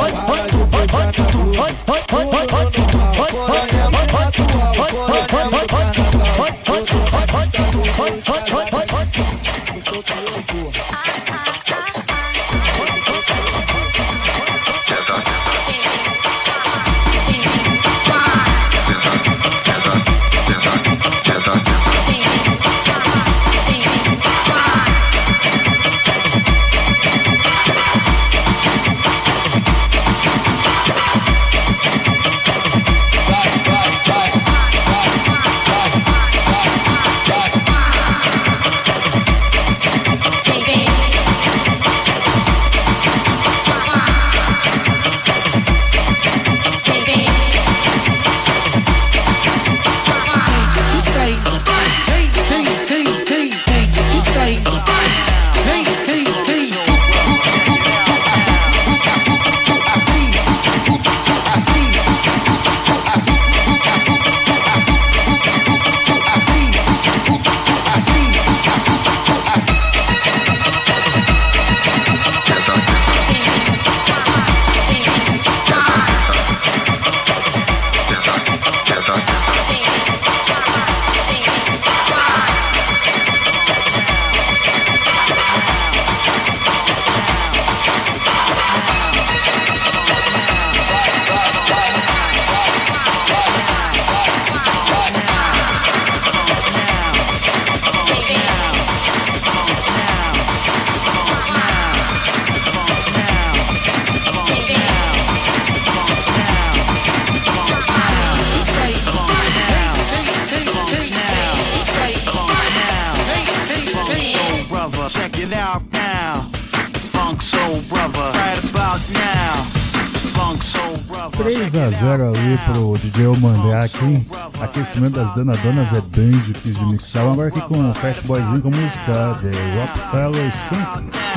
Speaker 14: Dona Dona é bem difícil de mixar. Agora aqui com o Fat Boyzinho com a música The Rockefeller Skunk.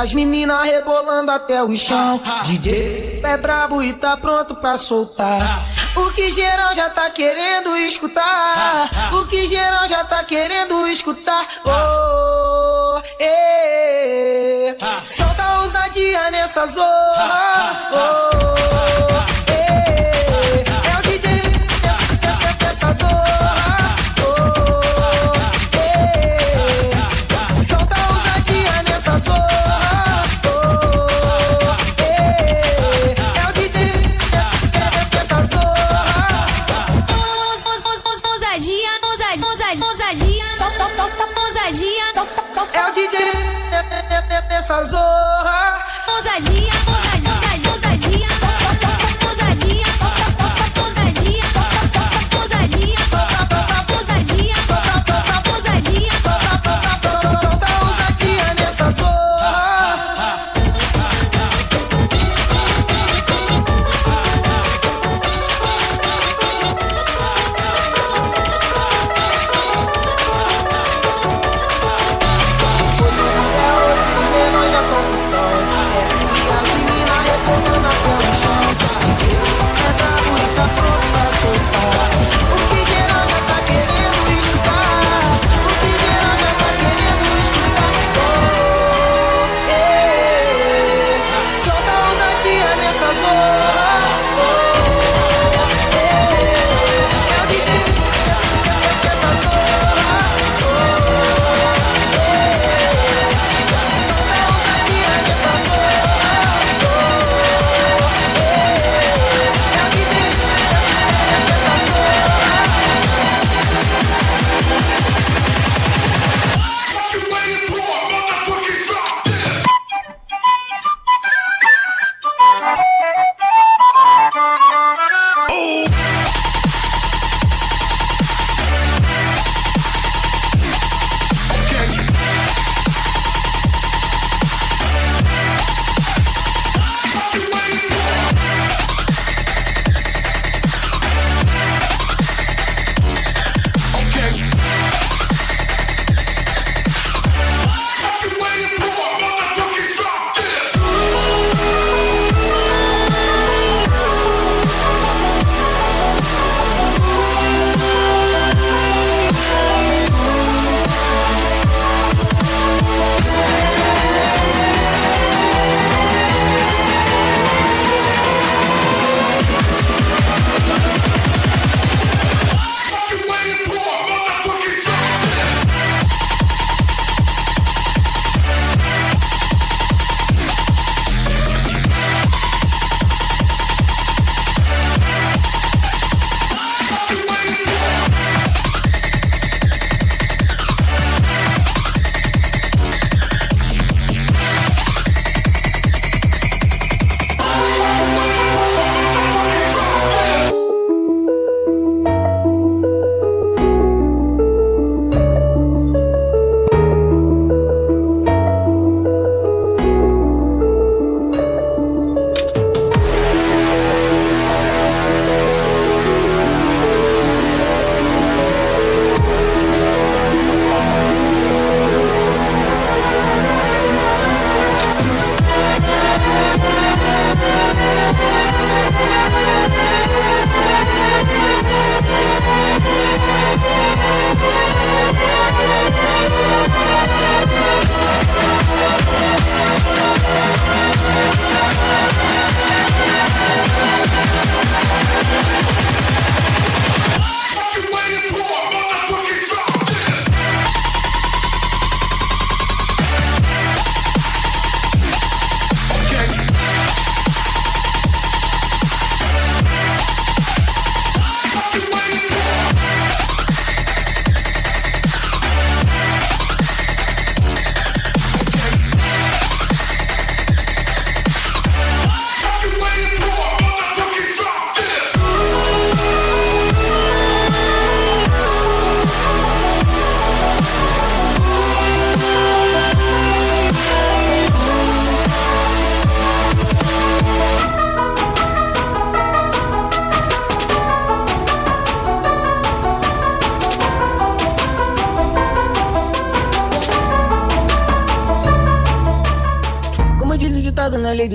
Speaker 14: as meninas rebolando até o chão. Ah, ah. DJ é brabo e tá pronto pra soltar. Ah, o que geral já tá querendo escutar. O que geral já tá querendo escutar. Oh, eh, eh, eh. solta ousadia nessa
Speaker 37: zona. Oh,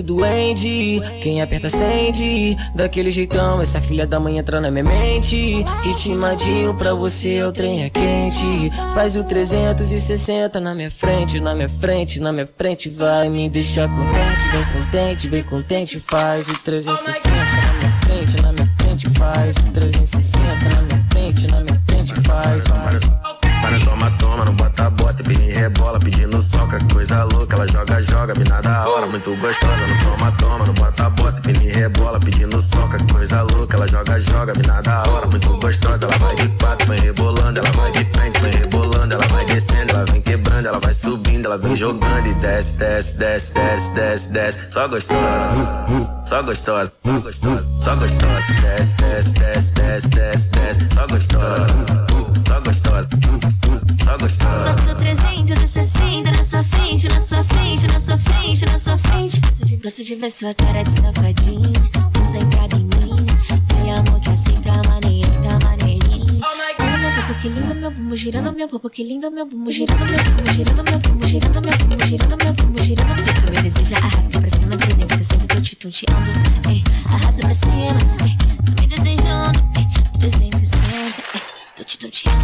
Speaker 37: do duende. Quem aperta acende. Daquele jeitão, essa filha da mãe entra na minha mente. Ritmadinho pra você o trem é quente. Faz o 360 na minha frente, na minha frente, na minha frente. Vai me deixar contente, bem contente, bem contente. Faz o 360 na minha frente, na minha frente. Faz o 360 na minha frente, na minha frente. Faz, faz.
Speaker 38: Para toma, toma, não bota, bota, me rebola, pedindo soca, coisa louca, ela joga, joga, mina da hora, muito gostosa, não toma, toma, não bota, bota, me rebola, pedindo soca, coisa louca, ela joga, joga, mina da hora, muito gostosa, ela vai de quatro, vem rebolando, ela vai de frente, vem rebolando, ela vai descendo, ela vem quebrando, ela vai subindo, ela vem jogando e desce, desce, desce, desce, desce, desce, só gostosa, só gostosa, só gostosa, só gostosa, desce, desce, desce, desce, desce, desce, só gostosa, só gostosa, só gostosa.
Speaker 39: Faço 360 na sua frente, na sua frente, na sua frente, na sua frente. Gosto de, gosto de ver sua cara de safadinho, concentrada em mim. Vem amor que assim tá maneirinho, tá maneirinho. Olha meu popo que lindo, meu bumbum girando, meu popo que lindo, meu bumbum girando, meu bumbum girando, meu bumbum girando, meu bumbum girando, meu bumbum girando. Se tu me deseja, arrasta pra cima, 360 tô te tonteando. Ei, arrasta pra cima, ei, tô me desejando, ei, 360, ei.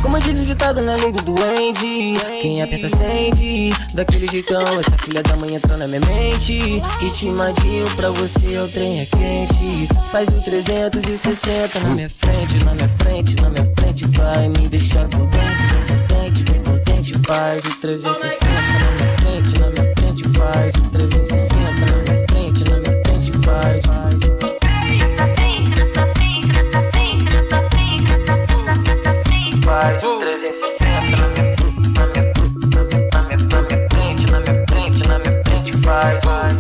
Speaker 37: Como diz o ditado na lei do duende. Quem aperta acende Daquele jeitão Essa filha da mãe entrou na minha mente. Ritmadinho pra você o trem é quente. Faz o 360 na minha frente Na minha frente, na minha frente. Vai me deixar contente, bem contente, bem contente. Faz o 360 na minha frente, na minha frente. Faz o 360 na minha frente, na minha frente. Faz, faz Faz o 360 na minha na minha- na minha- na minha- na minha frente, na minha frente, na minha frente, faz, faz.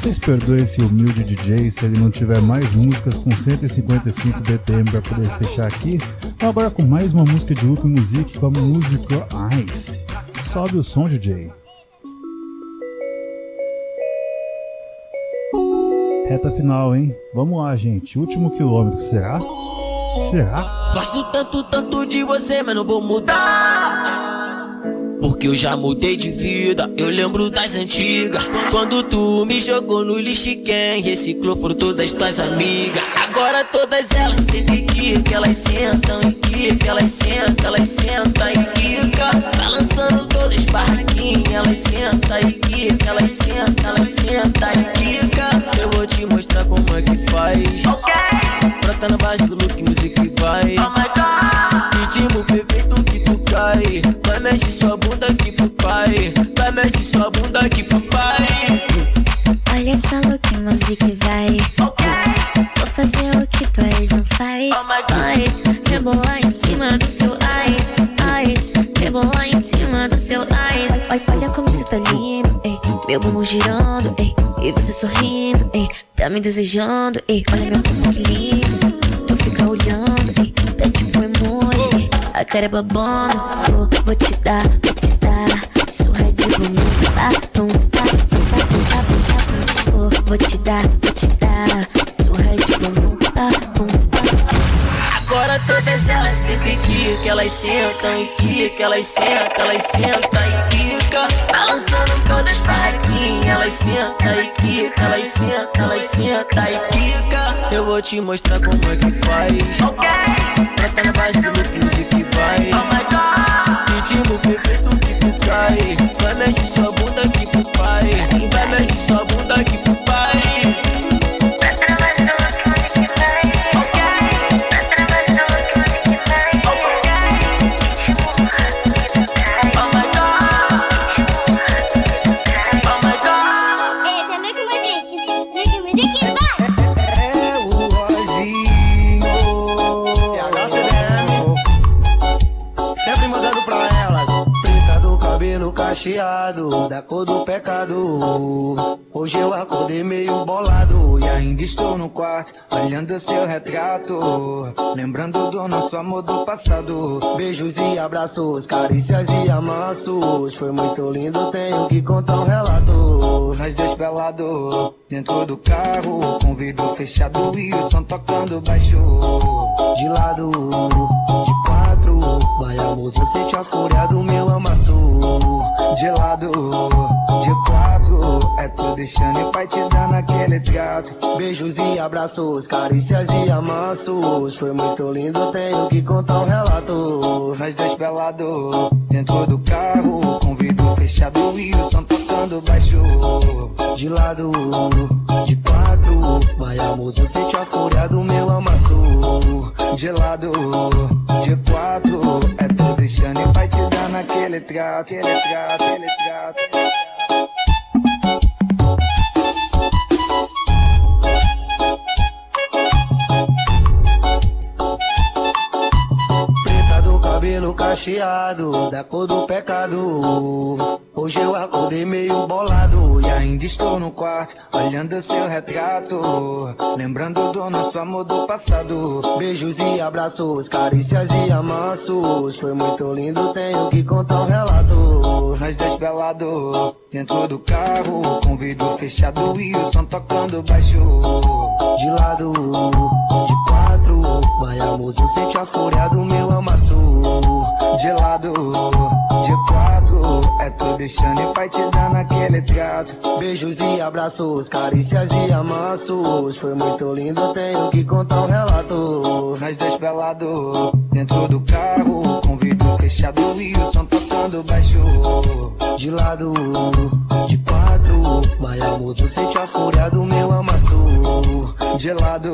Speaker 1: Vocês perdoem esse humilde DJ se ele não tiver mais músicas com 155 BPM pra poder fechar aqui. Então agora com mais uma música de Loop Music com a música Ice. Sobe o som, DJ. Reta final, hein? Vamos lá, gente. Último quilômetro, será? Será?
Speaker 37: Gosto tanto, tanto de você, mas não vou mudar. Porque eu já mudei de vida, eu lembro das antigas. Quando tu me jogou no lixo, quem reciclou foram todas tuas amigas. Agora todas elas sentem que, que elas sentam e que, que elas sentam, elas sentam e quica. Balançando todas barraquinhas, elas sentam e que, que elas sentam, elas sentam e quica. Eu vou te mostrar como é que faz. Ok. Brota na base do look, music vai. Oh my god. Ritmo perfeito que tu cai. Vai mexe sua bunda aqui pro pai. Vai mexe sua bunda aqui pro pai.
Speaker 39: Olha essa look music vai. Vou fazer o que tu ex não faz. Faz, rebolar em cima do seu ice, ice. Rebolar em cima do seu ice. Olha, olha como você tá lindo, ei. Meu bumbum girando, ei. E você sorrindo, ei. Tá me desejando, ei. Olha meu bumbum que lindo. Cara é babando. Vou, vou te dar, vou te dar. Surra de bumbum, tá, tum, tá, tum, tá, tum, tá, tum, tá, tum. Vou, vou te dar, vou te dar. Surra de bumbum,
Speaker 37: elas sentem que, que elas sentam e que, que elas sentam, elas sentam e quica. Balançando todas barraquinhas, elas sentam e que, que elas sentam, elas sentam e quica. Eu vou te mostrar como é que faz. Ok. Brota na base do look, music vai. Oh my god. Ritmo perfeito que tu cai. Vai mexe sua bunda aqui pro pai. Vai mexe sua bunda aqui pro
Speaker 15: Hoje eu acordei meio bolado e ainda estou no quarto, olhando seu retrato. Lembrando do nosso amor do passado. Beijos e abraços, carícias e amassos. Foi muito lindo, tenho que contar um relato. Nós dois pelados, dentro do carro, com vidro fechado e o som tocando baixo. De lado, de quatro,
Speaker 31: Vai amor, eu sente a fúria do meu amasso.
Speaker 40: De lado, de quatro É tu deixando e pai te dando aquele trato.
Speaker 31: Beijos e abraços, carícias e amassos. Foi muito lindo, tenho que contar um relato.
Speaker 40: Nós dois pelados, dentro do carro Com vidro fechado e o som tocando baixo.
Speaker 31: De lado, de quatro Vai amor, eu sente a fúria do meu amasso
Speaker 40: De lado, de quatro É tu deixando e pai te dando aquele trato Aquele trato, aquele trato
Speaker 31: Preta do cabelo cacheado, da cor do pecado. Hoje eu acordei meio bolado
Speaker 40: E ainda estou no quarto, olhando seu retrato Lembrando do nosso amor do passado
Speaker 31: Beijos e abraços, carícias e amassos. Foi muito lindo, tenho que contar um relato.
Speaker 40: Nós dois dentro do carro Com vidro fechado e o som tocando baixo
Speaker 31: De lado. Vai eu sente a fúria do meu amasso.
Speaker 40: De lado, de quatro É tu deixando e pai te dando aquele trato
Speaker 31: Beijos e abraços, carícias e amassos. Foi muito lindo, tenho que contar um relato.
Speaker 40: Nós dois pelados, dentro do carro Com vidro fechado e o som tocando baixo
Speaker 31: De lado, de quatro. Vai amor, eu sente a fúria do meu amasso.
Speaker 40: De lado,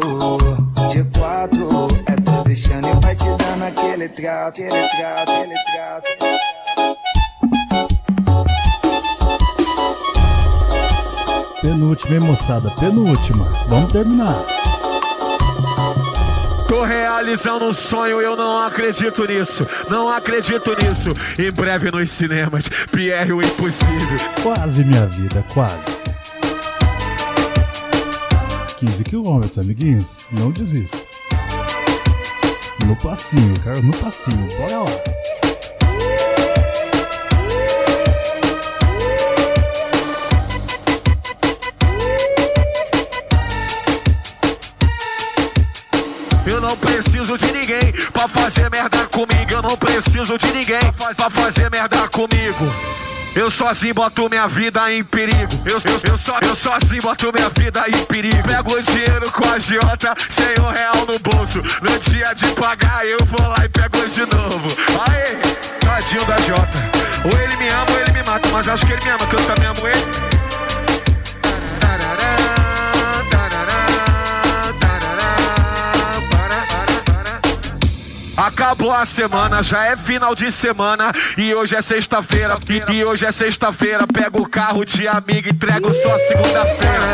Speaker 40: de quatro É deixando e pai te dando aquele trato Aquele trato, aquele trato
Speaker 1: Penúltima, hein, moçada? Penúltima. Vamos terminar.
Speaker 7: Tô realizando um sonho, eu não acredito nisso. Não acredito nisso. Em breve nos cinemas, Pierre o Impossível.
Speaker 1: Quase minha vida, quase. 15 quilômetros, amiguinhos. Não desista. No passinho, cara, no passinho. Bora lá.
Speaker 7: Eu não preciso de ninguém pra fazer merda comigo. Eu não preciso de ninguém pra fazer merda comigo. Eu sozinho boto minha vida em perigo. Eu, eu, eu, só, eu sozinho boto minha vida em perigo. Pego o dinheiro com a Jota, sem um real no bolso. No dia de pagar, eu vou lá e pego de novo. Aê, tadinho da Jota. Ou ele me ama ou ele me mata, mas acho que ele me ama, que eu também amo ele. Acabou a semana, já é final de semana e hoje é sexta-feira. E, e hoje é sexta-feira, pego o carro de amigo e entrego só segunda-feira.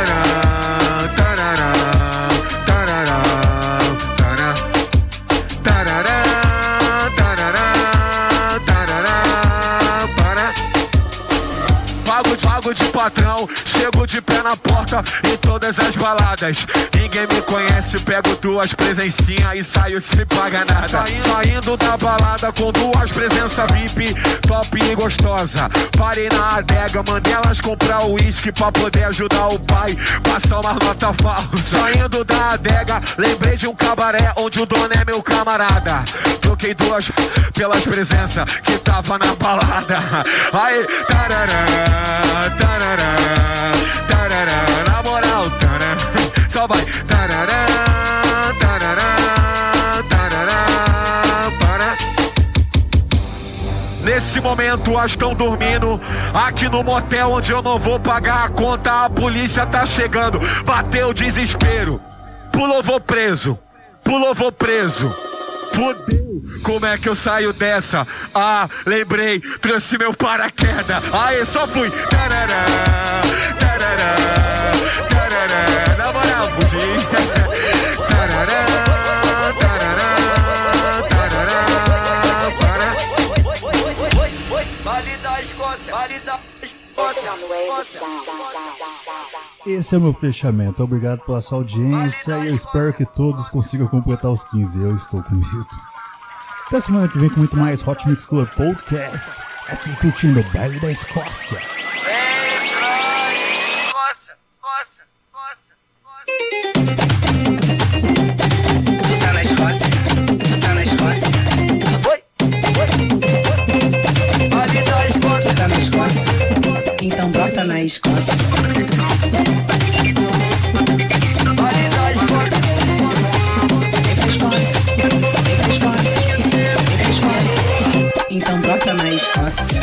Speaker 7: Patrão, chego de pé na porta em todas as baladas. Ninguém me conhece, pego duas presencinhas e saio sem pagar nada. Saindo da balada com duas presenças VIP, top e gostosa. Parei na adega, mandei elas comprar o uísque pra poder ajudar o pai. Passar uma nota falsa. Saindo da adega, lembrei de um cabaré onde o dono é meu camarada. Troquei duas pelas presenças que tava na balada. Aí, tarará. Tarará, tarará, na moral, tarará, só vai, tarará, tarará, tarará, para. Nesse momento, as estão dormindo aqui no motel onde eu não vou pagar a conta. A polícia tá chegando, bateu o desespero, pulou, vou preso, pulou, vou preso. Fudeu, como é que eu saio dessa? Ah, lembrei, trouxe meu paraquedas. Aí, só fui. Tarará, tarará, tarará. Na moral, fugi.
Speaker 1: Esse é o meu fechamento. Obrigado pela sua audiência e eu espero que todos consigam completar os 15. Eu estou com medo. Até semana que vem com muito mais Hot Mix Club Podcast, é aqui curtindo o baile da Escócia.
Speaker 41: Então brota na Escócia.
Speaker 40: Escócia,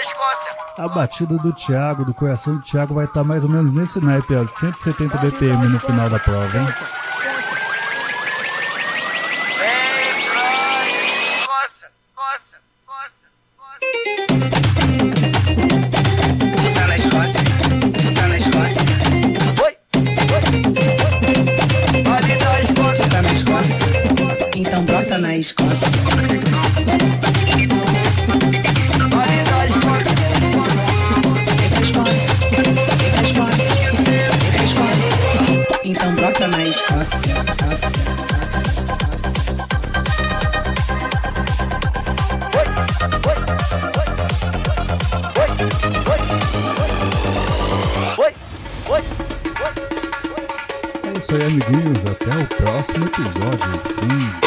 Speaker 40: Escócia.
Speaker 1: A batida do Thiago, do coração do Thiago, vai estar mais ou menos nesse naipe, ó, de 170 BPM no final da prova, hein?
Speaker 41: na Escócia. Então brota na Escócia.
Speaker 1: É isso aí, amiguinhos. Até o próximo episódio.
Speaker 42: Hum.